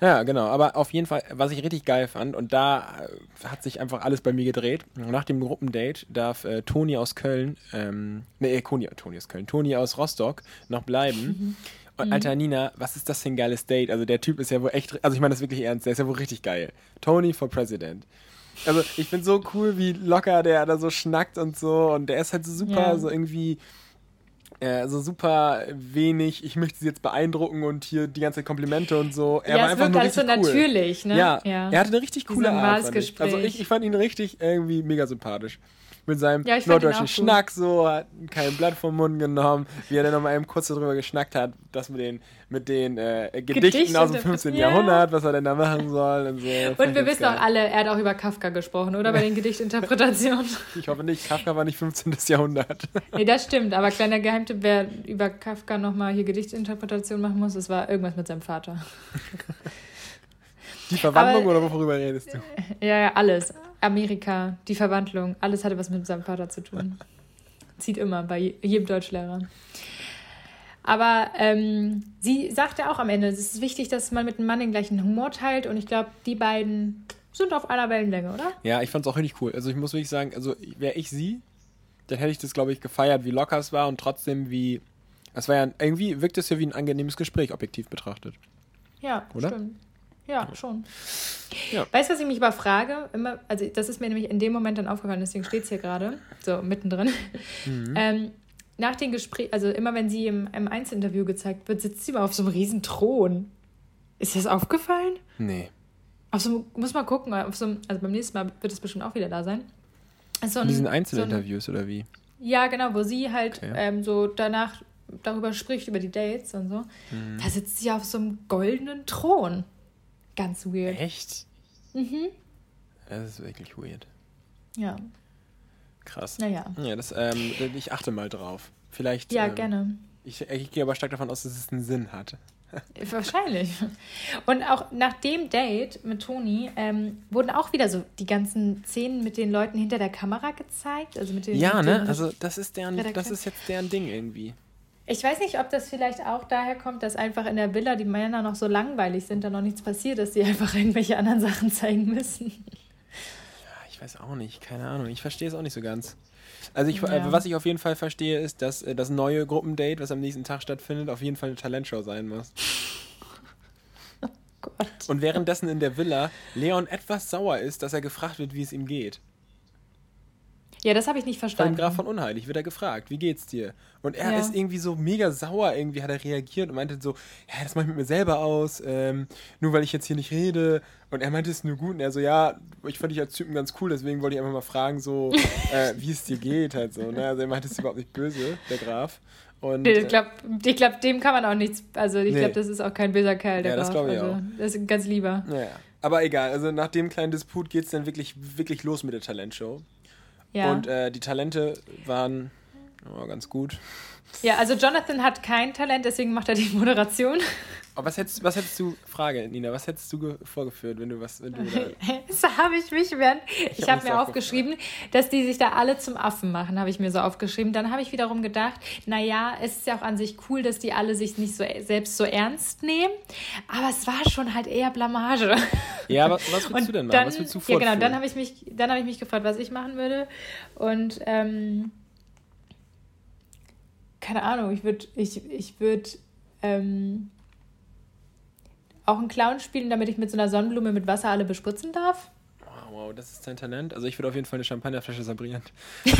Ja, genau. Aber auf jeden Fall, was ich richtig geil fand, und da äh, hat sich einfach alles bei mir gedreht. Nach dem Gruppendate darf äh, Toni aus Köln, ähm, nee, Toni, Toni aus Köln, Toni aus Rostock noch bleiben. Mhm. Alter Nina, was ist das für ein geiles Date? Also der Typ ist ja wohl echt, also ich meine das wirklich ernst, der ist ja wohl richtig geil. Tony for President. Also ich finde so cool, wie locker der da so schnackt und so. Und der ist halt so super, ja. so irgendwie äh, so super wenig, ich möchte sie jetzt beeindrucken und hier die ganze Komplimente und so. Er ja, war einfach nur richtig so cool. natürlich, ne? Ja, ja, er hatte eine richtig coole Art. Ich. Also ich, ich fand ihn richtig irgendwie mega sympathisch mit seinem ja, norddeutschen Schnack so, hat kein Blatt vom Mund genommen, wie er dann nochmal eben kurz darüber geschnackt hat, das mit den, mit den äh, Gedichten Gedichte aus dem 15. Ja. Jahrhundert, was er denn da machen soll und so. Und wir wissen geil. auch alle, er hat auch über Kafka gesprochen, oder? Bei den Gedichtinterpretationen. ich hoffe nicht, Kafka war nicht 15. Jahrhundert. nee, das stimmt, aber kleiner Geheimtipp, wer über Kafka nochmal hier Gedichtinterpretation machen muss, das war irgendwas mit seinem Vater. Die Verwandlung aber, oder worüber redest du? Ja, ja, alles. Amerika, die Verwandlung, alles hatte was mit seinem Vater zu tun. Zieht immer bei jedem Deutschlehrer. Aber ähm, sie sagte auch am Ende, es ist wichtig, dass man mit einem Mann den gleichen Humor teilt und ich glaube, die beiden sind auf einer Wellenlänge, oder? Ja, ich fand es auch richtig cool. Also ich muss wirklich sagen, also wäre ich sie, dann hätte ich das, glaube ich, gefeiert, wie locker es war und trotzdem wie. Es war ja irgendwie wirkt es ja wie ein angenehmes Gespräch, objektiv betrachtet. Ja, oder? Stimmt. Ja, schon. Ja. Weißt du, was ich mich aber frage? Immer, also das ist mir nämlich in dem Moment dann aufgefallen, deswegen steht es hier gerade, so mittendrin. Mhm. Ähm, nach dem Gespräch, also immer wenn sie im, im Einzelinterview gezeigt wird, sitzt sie immer auf so einem riesen Thron. Ist das aufgefallen? Nee. Auf so, muss mal gucken, auf so, also beim nächsten Mal wird es bestimmt auch wieder da sein. So ein, In diesen Einzelinterviews so ein, oder wie? Ja, genau, wo sie halt okay. ähm, so danach darüber spricht, über die Dates und so. Mhm. Da sitzt sie auf so einem goldenen Thron. Ganz weird. Echt? Mhm. Das ist wirklich weird. Ja. Krass. Naja. Ja, das, ähm, ich achte mal drauf. Vielleicht. Ja, ähm, gerne. Ich, ich gehe aber stark davon aus, dass es einen Sinn hat. Wahrscheinlich. Und auch nach dem Date mit Toni ähm, wurden auch wieder so die ganzen Szenen mit den Leuten hinter der Kamera gezeigt. Also mit den, ja, mit ne? Also das ist deren, das ist jetzt deren Ding irgendwie. Ich weiß nicht, ob das vielleicht auch daher kommt, dass einfach in der Villa die Männer noch so langweilig sind, da noch nichts passiert, dass sie einfach irgendwelche anderen Sachen zeigen müssen. Ja, ich weiß auch nicht, keine Ahnung. Ich verstehe es auch nicht so ganz. Also ich, ja. was ich auf jeden Fall verstehe, ist, dass äh, das neue Gruppendate, was am nächsten Tag stattfindet, auf jeden Fall eine Talentshow sein muss. Oh Gott. Und währenddessen in der Villa Leon etwas sauer ist, dass er gefragt wird, wie es ihm geht. Ja, das habe ich nicht verstanden. Beim Graf von Unheilig wird er gefragt, wie geht's dir? Und er ja. ist irgendwie so mega sauer, irgendwie hat er reagiert und meinte so, ja, das mache ich mit mir selber aus, ähm, nur weil ich jetzt hier nicht rede. Und er meinte es nur gut und er so, ja, ich fand dich als Typen ganz cool, deswegen wollte ich einfach mal fragen, so, äh, wie es dir geht halt so. Ne? Also er meinte es überhaupt nicht böse, der Graf. Und, ich glaube, äh, glaub, dem kann man auch nichts, also ich nee. glaube, das ist auch kein böser Kerl, der ja. Das glaube ich also, auch. Das ist ganz lieber. Ja, aber egal, also nach dem kleinen Disput geht es dann wirklich, wirklich los mit der Talentshow. Ja. Und äh, die Talente waren oh, ganz gut. Ja, also Jonathan hat kein Talent, deswegen macht er die Moderation. Aber was hättest, was hättest du, Frage, Nina, was hättest du vorgeführt, wenn du was. Wenn du das habe ich mich während. Ich, ich habe hab mir aufgeschrieben, dass die sich da alle zum Affen machen, habe ich mir so aufgeschrieben. Dann habe ich wiederum gedacht, naja, es ist ja auch an sich cool, dass die alle sich nicht so selbst so ernst nehmen. Aber es war schon halt eher Blamage. Ja, aber was würdest du denn machen? Dann, was würdest du fortführen? Ja, genau, dann habe ich, mich, hab ich mich gefragt, was ich machen würde. Und ähm, keine Ahnung, ich würde, ich, ich würde ähm, auch einen Clown spielen, damit ich mit so einer Sonnenblume mit Wasser alle bespritzen darf. Wow, wow das ist dein Talent. Also ich würde auf jeden Fall eine Champagnerflasche sabrieren.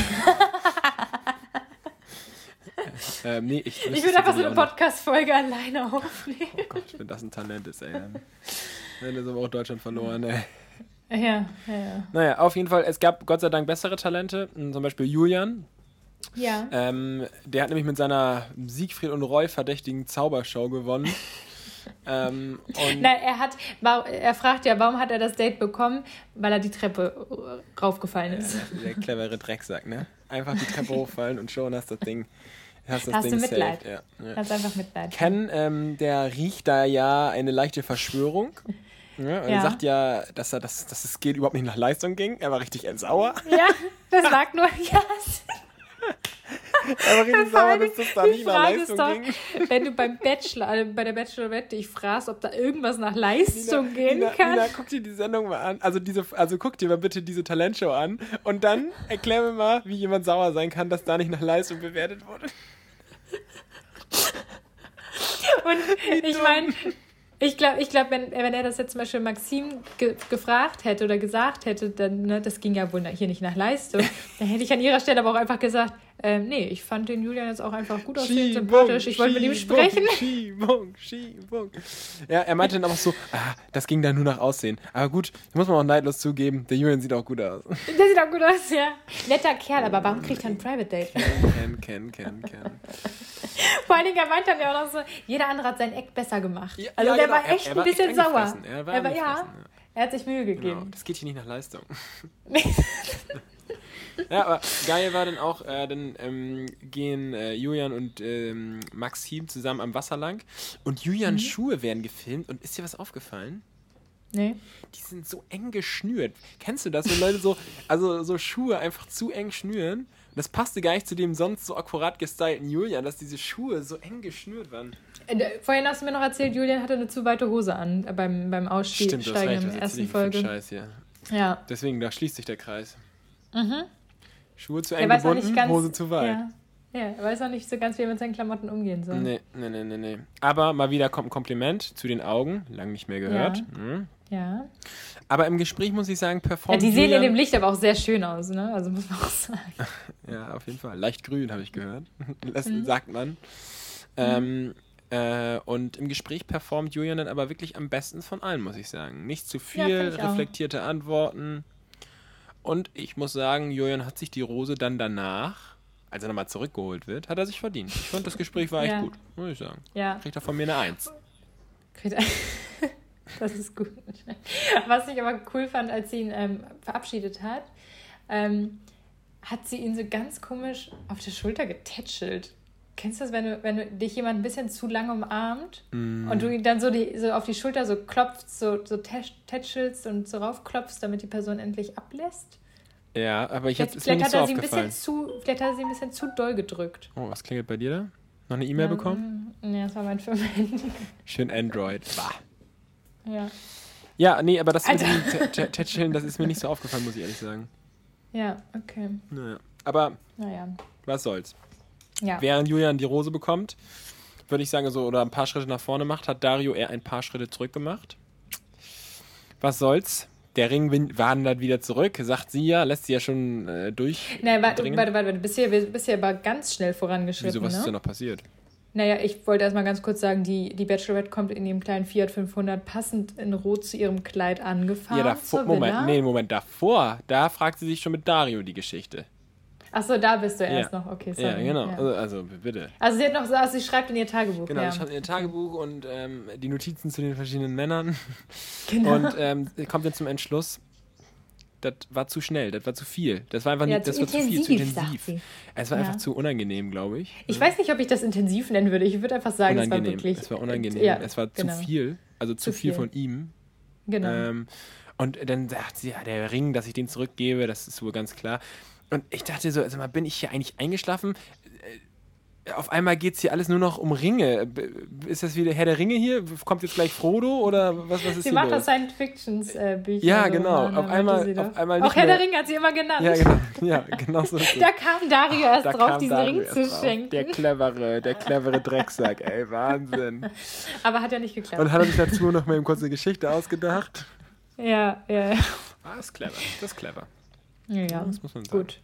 ähm, nee, ich, ich würde einfach so eine Podcast-Folge alleine aufnehmen. Oh Gott, wenn das ein Talent ist, ey. Dann, dann ist aber auch Deutschland verloren, ey. Ja, ja, ja. Naja, auf jeden Fall, es gab Gott sei Dank bessere Talente. Zum Beispiel Julian, ja. Ähm, der hat nämlich mit seiner Siegfried und Roy verdächtigen Zaubershow gewonnen. ähm, Nein, er hat, er fragt ja, warum hat er das Date bekommen? Weil er die Treppe raufgefallen ist. Der clevere Drecksack, ne? Einfach die Treppe hochfallen und schon hast das Ding. Hast, das hast Ding du Mitleid. Ja, ja. Hast einfach Mitleid. Ken, ähm, der riecht da ja eine leichte Verschwörung. Ja, er ja. sagt ja, dass, er, dass, dass es geht überhaupt nicht nach Leistung ging. Er war richtig sauer. Ja, das lag nur, ja. Er war richtig sauer, dass das da nicht nach Leistung doch, ging. Wenn du beim Bachelor, also bei der Bachelorette dich fragst, ob da irgendwas nach Leistung Nina, gehen Nina, kann. Nina, guck dir die Sendung mal an. Also, diese, also guck dir mal bitte diese Talentshow an. Und dann erklär mir mal, wie jemand sauer sein kann, dass da nicht nach Leistung bewertet wurde. Und ich meine, ich glaube, ich glaub, wenn, wenn er das jetzt zum Beispiel Maxim ge gefragt hätte oder gesagt hätte, dann, ne, das ging ja wohl hier nicht nach Leistung, dann hätte ich an ihrer Stelle aber auch einfach gesagt, ähm, nee, ich fand den Julian jetzt auch einfach gut aussehen, sympathisch, ich wollte mit ihm sprechen. Schiebung, Schiebung. Ja, er meinte dann auch so, ah, das ging dann nur nach Aussehen. Aber gut, muss man auch neidlos zugeben, der Julian sieht auch gut aus. Der sieht auch gut aus, ja. Netter Kerl, aber warum kriegt er ein Private Date? Ken, ken, ken, ken. Vor allen Dingen, er meint dann ja auch noch so, jeder andere hat sein Eck besser gemacht. Ja, also ja, der genau. war echt er, er war ein bisschen echt sauer. Er war, er war ja, er hat sich Mühe gegeben. Genau. Das geht hier nicht nach Leistung. ja, aber geil war dann auch, äh, dann ähm, gehen äh, Julian und ähm, Maxim zusammen am Wasser lang und Julians mhm. Schuhe werden gefilmt und ist dir was aufgefallen? Nee. Die sind so eng geschnürt. Kennst du das, wenn Leute so, also so Schuhe einfach zu eng schnüren? Das passte gar nicht zu dem sonst so akkurat gestylten Julian, dass diese Schuhe so eng geschnürt waren. Äh, vorhin hast du mir noch erzählt, Julian hatte eine zu weite Hose an äh, beim, beim Ausstieg Stimmt, in der ersten Folge. Scheiß hier. Ja. Deswegen, da schließt sich der Kreis. Mhm. Schuhe zu eng gebunden, ganz, Hose zu weit. Ja. Ja, er weiß auch nicht so ganz, wie er mit seinen Klamotten umgehen soll. Nee, nee, nee, nee, nee. Aber mal wieder kommt ein Kompliment zu den Augen. Lang nicht mehr gehört. Ja. Mhm. Ja. Aber im Gespräch muss ich sagen, performt. Ja, die sehen Julian in dem Licht aber auch sehr schön aus, ne? Also muss man auch sagen. ja, auf jeden Fall. Leicht grün, habe ich gehört. Das mhm. sagt man. Ähm, äh, und im Gespräch performt Julian dann aber wirklich am besten von allen, muss ich sagen. Nicht zu viel, ja, reflektierte auch. Antworten. Und ich muss sagen, Julian hat sich die Rose dann danach, als er nochmal zurückgeholt wird, hat er sich verdient. Ich fand, das Gespräch war echt gut, muss ich sagen. Ja. Kriegt er von mir eine Eins. Das ist gut. Was ich aber cool fand, als sie ihn ähm, verabschiedet hat, ähm, hat sie ihn so ganz komisch auf der Schulter getätschelt. Kennst du das, wenn du, wenn du dich jemand ein bisschen zu lange umarmt mm. und du ihn dann so, die, so auf die Schulter so klopfst, so, so tätschelst und so raufklopfst, damit die Person endlich ablässt? Ja, aber ich jetzt, vielleicht, vielleicht hat er sie ein bisschen zu, Vielleicht hat er sie ein bisschen zu doll gedrückt. Oh, was klingelt bei dir da? Noch eine E-Mail ja, bekommen? Ja, das war mein Firma. Schön Android. Bah. Ja. Ja, nee, aber das mit dem Tätscheln, das ist mir nicht so aufgefallen, muss ich ehrlich sagen. Ja, okay. Naja. Aber naja. was soll's. Ja. Während Julian die Rose bekommt, würde ich sagen, so oder ein paar Schritte nach vorne macht, hat Dario eher ein paar Schritte zurück gemacht. Was soll's? Der Ring wandert wieder zurück, sagt sie ja, lässt sie ja schon äh, durch. Nein, warte, warte, warte, ja, bist ja aber ganz schnell vorangeschritten. Wieso, was ne? ist denn noch passiert? Naja, ich wollte erstmal ganz kurz sagen, die, die Bachelorette kommt in ihrem kleinen Fiat 500 passend in Rot zu ihrem Kleid angefahren. Ja, davor, Moment, nee, Moment, davor, da fragt sie sich schon mit Dario die Geschichte. Achso, da bist du erst ja. noch, okay, sorry. Ja, genau, ja. Also, also, bitte. Also sie hat noch, also sie schreibt in ihr Tagebuch. Genau, ja. sie schreibt in ihr Tagebuch und ähm, die Notizen zu den verschiedenen Männern. Genau. Und ähm, kommt dann zum Entschluss, das war zu schnell, das war zu viel. Das war einfach ja, nicht, das war zu viel, zu intensiv. Es war ja. einfach zu unangenehm, glaube ich. Ich weiß nicht, ob ich das intensiv nennen würde. Ich würde einfach sagen, unangenehm. es war wirklich. Es war unangenehm. Ja, es war genau. zu viel, also zu, zu viel. viel. von ihm. Genau. Ähm, und dann sagt sie, ja, der Ring, dass ich den zurückgebe, das ist wohl ganz klar. Und ich dachte so, also mal, bin ich hier eigentlich eingeschlafen? Auf einmal geht es hier alles nur noch um Ringe. Ist das wieder Herr der Ringe hier? Kommt jetzt gleich Frodo oder was, was ist sie hier macht das Science-Fictions-Bücher. ja, genau. auf einmal, auf einmal Auch Herr der Ringe hat sie immer genannt. Ja, genau, ja, genau so Da kam Dario erst da drauf, diesen Dario Ring zu drauf. schenken. Der clevere, der clevere Drecksack, ey, Wahnsinn. Aber hat ja nicht geklappt. Und hat er sich dazu noch mal eben kurz eine Geschichte ausgedacht? Ja, ja, ja. Ah, das ist clever, das ist clever. Ja, ja. Das muss man sagen. Gut.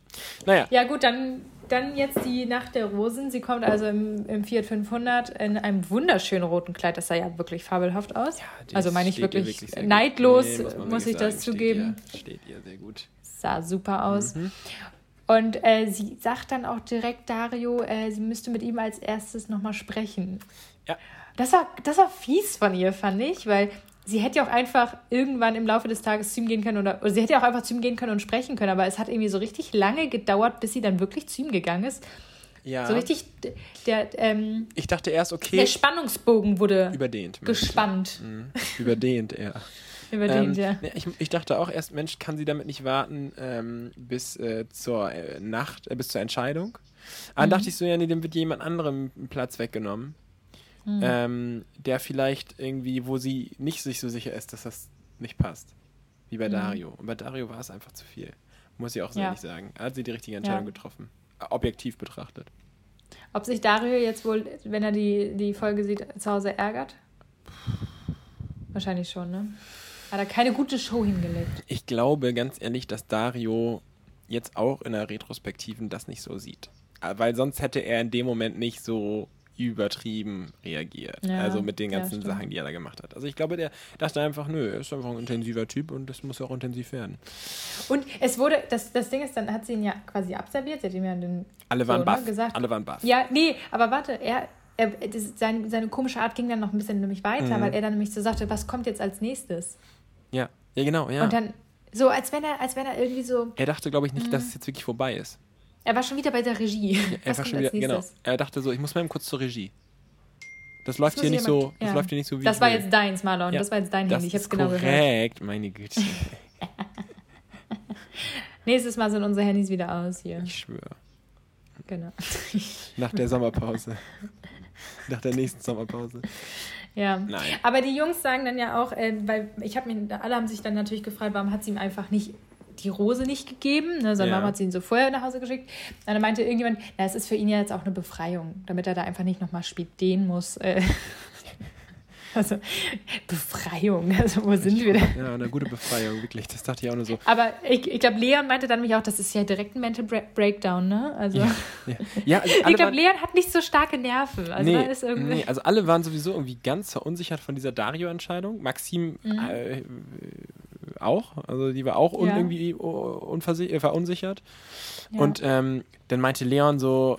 Naja. Ja, gut, dann dann jetzt die Nacht der Rosen. Sie kommt also im, im Fiat 500 in einem wunderschönen roten Kleid. Das sah ja wirklich fabelhaft aus. Ja, also meine ich wirklich, wirklich neidlos, nee, muss, muss ich das steht zugeben. Ihr, steht ihr sehr gut. Sah super aus. Mhm. Und äh, sie sagt dann auch direkt Dario, äh, sie müsste mit ihm als erstes nochmal sprechen. Ja. Das war, das war fies von ihr, fand ich, weil sie hätte ja auch einfach irgendwann im Laufe des Tages zu ihm gehen können oder, oder sie hätte ja auch einfach zu ihm gehen können und sprechen können, aber es hat irgendwie so richtig lange gedauert, bis sie dann wirklich zu ihm gegangen ist. Ja. So richtig, der, ähm, Ich dachte erst, okay. Der Spannungsbogen wurde überdehnt. Gespannt. Mhm. Überdehnt, ja. Überdehnt, ähm, ja. Ich, ich, dachte auch erst, Mensch, kann sie damit nicht warten ähm, bis äh, zur äh, Nacht, äh, bis zur Entscheidung. Aber mhm. dann dachte ich so, ja, nee, dem wird jemand anderem Platz weggenommen. Mhm. Ähm, der vielleicht irgendwie, wo sie nicht sich so sicher ist, dass das nicht passt. Wie bei mhm. Dario. Und bei Dario war es einfach zu viel. Muss ich auch ja. ehrlich sagen. Hat sie die richtige Entscheidung ja. getroffen. Objektiv betrachtet. Ob sich Dario jetzt wohl, wenn er die, die Folge sieht, zu Hause ärgert? Wahrscheinlich schon, ne? Hat er keine gute Show hingelegt. Ich glaube ganz ehrlich, dass Dario jetzt auch in der Retrospektiven das nicht so sieht. Weil sonst hätte er in dem Moment nicht so übertrieben reagiert. Ja, also mit den ganzen ja, Sachen, die er da gemacht hat. Also ich glaube, der dachte einfach, nö, er ist einfach ein intensiver Typ und das muss auch intensiv werden. Und es wurde, das, das Ding ist, dann hat sie ihn ja quasi abserviert, sie hat ihm ja den Alle waren so, ne, gesagt. Alle waren baff. Ja, nee, aber warte, er, er das, sein, seine komische Art ging dann noch ein bisschen nämlich weiter, mhm. weil er dann nämlich so sagte, was kommt jetzt als nächstes? Ja, ja genau, ja. Und dann so, als wenn er, als wenn er irgendwie so. Er dachte, glaube ich, nicht, mhm. dass es jetzt wirklich vorbei ist. Er war schon wieder bei der Regie. Ja, er wieder, genau. Er dachte so, ich muss mal eben kurz zur Regie. Das läuft hier nicht so, das läuft hier nicht so wie Das war jetzt deins, Marlon. Ja. Das war jetzt dein das Handy. Ich hab's genau korrekt. gehört. Korrekt, meine Güte. Nächstes Mal sind unsere Handys wieder aus hier. Ich schwöre. Genau. Nach der Sommerpause. Nach der nächsten Sommerpause. Ja. Nein. Aber die Jungs sagen dann ja auch, äh, weil ich habe mir, alle haben sich dann natürlich gefragt, warum hat sie ihm einfach nicht die Rose nicht gegeben, ne, seine ja. Mama hat sie ihn so vorher nach Hause geschickt. Und dann meinte irgendjemand, na, es ist für ihn ja jetzt auch eine Befreiung, damit er da einfach nicht nochmal stehen muss. Äh, also Befreiung, also wo sind wir denn? Ja, eine gute Befreiung, wirklich. Das dachte ich auch nur so. Aber ich, ich glaube, Leon meinte dann mich auch, das ist ja direkt ein Mental Breakdown, ne? Also, ja, ja. ja also ich glaube, Leon hat nicht so starke Nerven. Also, nee, ist irgendwie nee, also alle waren sowieso irgendwie ganz verunsichert von dieser Dario-Entscheidung. Maxim mhm. äh, auch. Also die war auch un ja. irgendwie äh, verunsichert. Ja. Und ähm, dann meinte Leon so,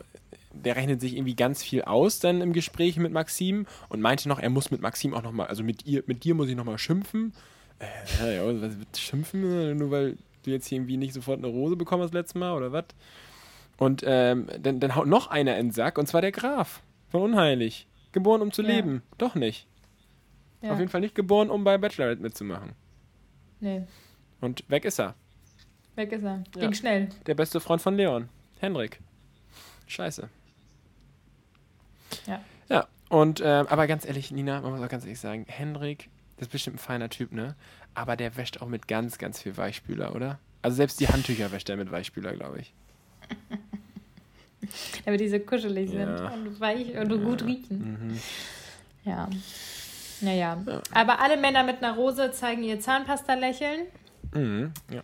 der rechnet sich irgendwie ganz viel aus dann im Gespräch mit Maxim und meinte noch, er muss mit Maxim auch nochmal, also mit ihr, mit dir muss ich nochmal schimpfen. Äh, ja, was schimpfen, nur weil du jetzt hier irgendwie nicht sofort eine Rose bekommen hast letztes Mal oder was? Und ähm, dann, dann haut noch einer in den Sack und zwar der Graf von Unheilig. Geboren, um zu ja. leben. Doch nicht. Ja. Auf jeden Fall nicht geboren, um bei Bachelorette mitzumachen. Nee. Und weg ist er. Weg ist er. Ging ja. schnell. Der beste Freund von Leon. Henrik. Scheiße. Ja. Ja. Und, äh, aber ganz ehrlich, Nina, man muss auch ganz ehrlich sagen, Henrik, das ist bestimmt ein feiner Typ, ne? Aber der wäscht auch mit ganz, ganz viel Weichspüler, oder? Also selbst die Handtücher wäscht er mit Weichspüler, glaube ich. Damit diese kuschelig sind ja. und weich und ja. gut riechen. Mhm. Ja. Naja. Ja. Aber alle Männer mit einer Rose zeigen ihr Zahnpasta-Lächeln. Mhm, ja.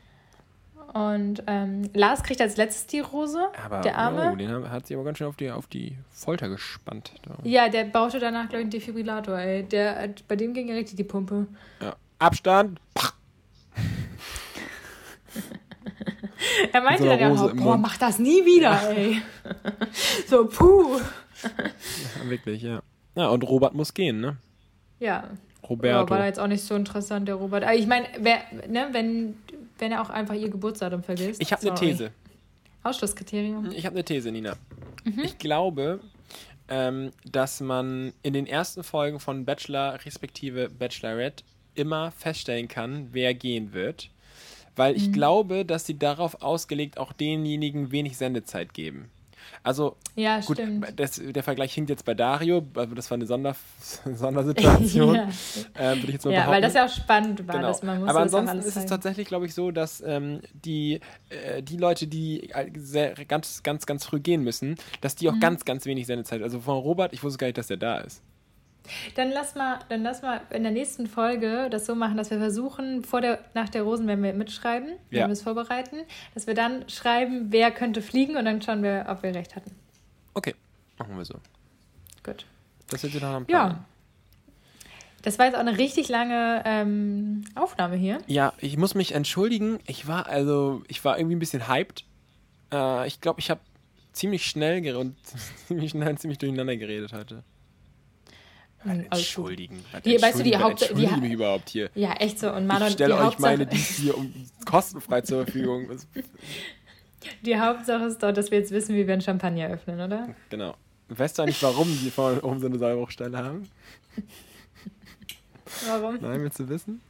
Und ähm, Lars kriegt als letztes die Rose, aber, der Arme. Oh, den hat sie aber ganz schön auf die, auf die Folter gespannt. Ja, der baute danach, glaube ich, einen Defibrillator, ey. Der, bei dem ging ja richtig die Pumpe. Ja. Abstand. er meinte so dann ja auch, boah, mach das nie wieder, ja. ey. so, puh. Ja, wirklich, ja. Ja, und Robert muss gehen, ne? Ja. Roberto. war da jetzt auch nicht so interessant, der Robert. Aber ich meine, ne, wenn, wenn er auch einfach ihr Geburtsdatum vergisst. Ich habe eine These. Ausschlusskriterium. Ich habe eine These, Nina. Mhm. Ich glaube, ähm, dass man in den ersten Folgen von Bachelor respektive Bachelorette immer feststellen kann, wer gehen wird. Weil ich mhm. glaube, dass sie darauf ausgelegt auch denjenigen wenig Sendezeit geben. Also, ja, gut, das, der Vergleich hinkt jetzt bei Dario, also das war eine Sonder, Sondersituation. ja, ähm, ich jetzt mal ja weil das ja auch spannend war. Genau. Dass man Aber ansonsten ist es tatsächlich, glaube ich, so, dass ähm, die, äh, die Leute, die sehr, ganz, ganz, ganz früh gehen müssen, dass die auch mhm. ganz, ganz wenig Sendezeit. Also von Robert, ich wusste gar nicht, dass der da ist. Dann lass mal, dann lass mal in der nächsten Folge das so machen, dass wir versuchen, vor der, nach der Rosen, wenn wir mitschreiben, wenn ja. wir es vorbereiten, dass wir dann schreiben, wer könnte fliegen und dann schauen wir, ob wir recht hatten. Okay, machen wir so. Gut. Das wird dann am Plan. Ja. Das war jetzt auch eine richtig lange ähm, Aufnahme hier. Ja, ich muss mich entschuldigen. Ich war also, ich war irgendwie ein bisschen hyped. Äh, ich glaube, ich habe ziemlich schnell und ziemlich schnell ziemlich durcheinander geredet heute. Hm, entschuldigen. Die, weißt du, die Haupt... Die mich überhaupt hier. Ja, echt so. Und Manon, ich stelle euch Hauptsache, meine Dienste hier um, kostenfrei zur Verfügung. Die Hauptsache ist doch, dass wir jetzt wissen, wie wir einen Champagner öffnen, oder? Genau. Weißt du eigentlich, warum die oben so eine Sollbruchstelle haben? Warum? Nein, willst du wissen?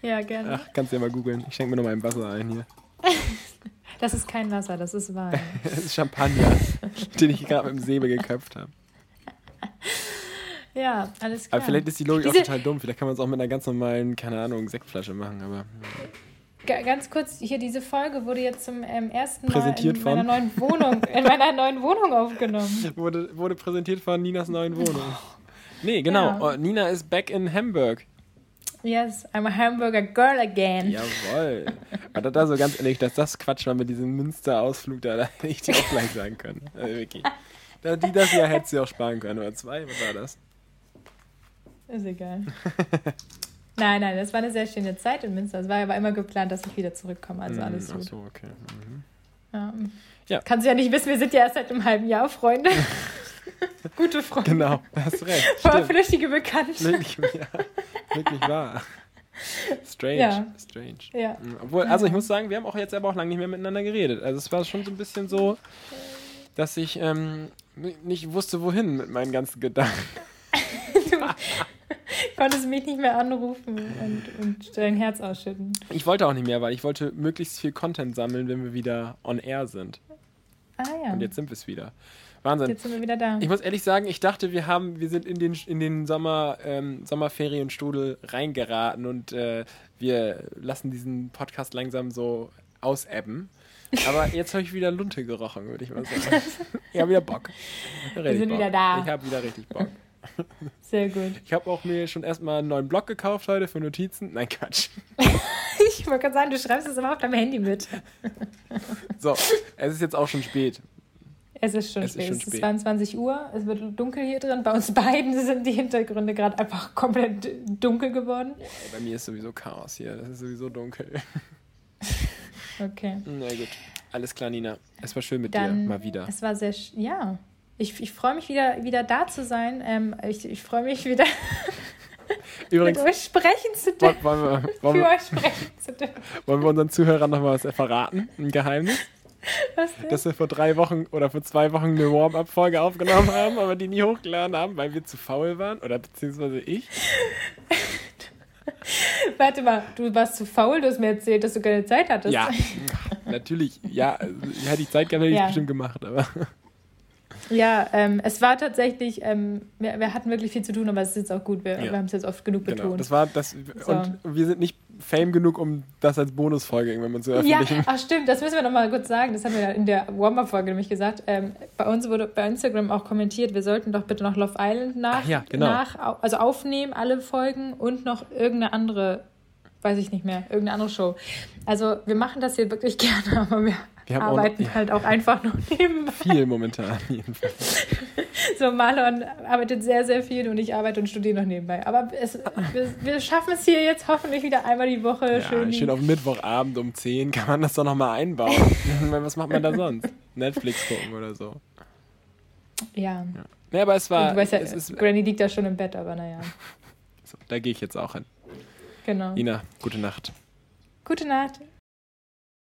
Ja, gerne. Ach, kannst du ja mal googeln. Ich schenke mir noch mal ein Wasser ein hier. Das ist kein Wasser, das ist Wein. das ist Champagner, den ich gerade mit dem Säbel geköpft habe. Ja, alles klar. Aber vielleicht ist die Logik Diese auch total dumm. Vielleicht kann man es auch mit einer ganz normalen, keine Ahnung, Sektflasche machen, aber. Ganz kurz, hier diese Folge wurde jetzt zum ähm, ersten Mal in meiner neuen Wohnung, in meiner neuen Wohnung aufgenommen. Wurde, wurde präsentiert von Ninas neuen Wohnung. Nee, genau. Ja. Oh, Nina ist back in Hamburg. Yes, I'm a Hamburger girl again. Jawoll. Aber da so ganz ehrlich, dass das Quatsch war mit diesem Münster-Ausflug, da, da hätte ich dir auch gleich sagen können. Also wirklich. Die, das Jahr hätte sie auch sparen können, oder zwei, was war das? Ist egal. nein, nein, das war eine sehr schöne Zeit in Münster. Es war aber immer geplant, dass ich wieder zurückkomme, also mm, alles gut. Ach so, okay. Mhm. Ja. ja. Kannst du ja nicht wissen, wir sind ja erst seit einem halben Jahr Freunde. Gute Freunde. Genau, hast recht. Vorflüchtige Bekannte. Wirklich, ja, wirklich wahr. Strange, ja. strange. Ja. Mhm, obwohl, also ich muss sagen, wir haben auch jetzt aber auch lange nicht mehr miteinander geredet. Also es war schon so ein bisschen so, dass ich ähm, nicht wusste, wohin mit meinen ganzen Gedanken. Konntest mich nicht mehr anrufen und, und dein Herz ausschütten. Ich wollte auch nicht mehr, weil ich wollte möglichst viel Content sammeln, wenn wir wieder on air sind. Ah ja. Und jetzt sind wir es wieder. Wahnsinn. Jetzt sind wir wieder da. Ich muss ehrlich sagen, ich dachte, wir haben, wir sind in den, in den Sommer, ähm, Sommerferienstrudel reingeraten und äh, wir lassen diesen Podcast langsam so ausebben. Aber jetzt habe ich wieder Lunte gerochen, würde ich mal sagen. ich habe wieder Bock. wir sind wieder da. Ich habe wieder richtig Bock. Sehr gut. Ich habe auch mir schon erstmal einen neuen Blog gekauft heute für Notizen. Nein, Quatsch. ich wollte gerade sagen, du schreibst es immer auf deinem Handy mit. so, es ist jetzt auch schon spät. Es ist schon es spät. Ist schon es ist 22 Uhr. Es wird dunkel hier drin. Bei uns beiden sind die Hintergründe gerade einfach komplett dunkel geworden. Bei mir ist sowieso Chaos hier. Das ist sowieso dunkel. Okay. Na gut. Alles klar, Nina. Es war schön mit Dann, dir. Mal wieder. Es war sehr. Ja. Ich, ich freue mich wieder, wieder da zu sein. Ähm, ich ich freue mich wieder. Übrigens, mit euch sprechen zu dürfen. Wollen wir, wollen wir, euch sprechen zu dürfen. Wollen wir unseren Zuhörern noch mal was verraten? Ein Geheimnis? Was denn? Dass wir vor drei Wochen oder vor zwei Wochen eine Warm-Up-Folge aufgenommen haben, aber die nie hochgeladen haben, weil wir zu faul waren. Oder beziehungsweise ich. Warte mal, du warst zu faul, du hast mir erzählt, dass du keine Zeit hattest. Ja, natürlich. Ja, also, hätte ich Zeit gehabt, hätte ich ja. bestimmt gemacht, aber. Ja, ähm, es war tatsächlich, ähm, wir, wir, hatten wirklich viel zu tun, aber es ist jetzt auch gut. Wir, ja. wir haben es jetzt oft genug genau. betont. Genau. Das war das, so. und wir sind nicht Fame genug, um das als Bonusfolge irgendwann mal zu veröffentlichen. Ja, ach stimmt, das müssen wir nochmal kurz sagen. Das haben wir ja in der Warm-Up-Folge nämlich gesagt. Ähm, bei uns wurde bei Instagram auch kommentiert, wir sollten doch bitte noch Love Island nach, ja, genau. nach also aufnehmen, alle Folgen und noch irgendeine andere weiß ich nicht mehr, irgendeine andere Show. Also wir machen das hier wirklich gerne, aber wir wir arbeiten auch, halt auch einfach noch nebenbei. Viel momentan jedenfalls. so, Marlon arbeitet sehr, sehr viel und ich arbeite und studiere noch nebenbei. Aber es, wir, wir, schaffen es hier jetzt hoffentlich wieder einmal die Woche. Ja, schön, schön auf Mittwochabend um 10 kann man das doch nochmal einbauen. Was macht man da sonst? Netflix gucken oder so. Ja. ja. ja aber es war... du weißt ja, es ist, Granny liegt da schon im Bett, aber naja. So, da gehe ich jetzt auch hin. Genau. Ina, gute Nacht. Gute Nacht.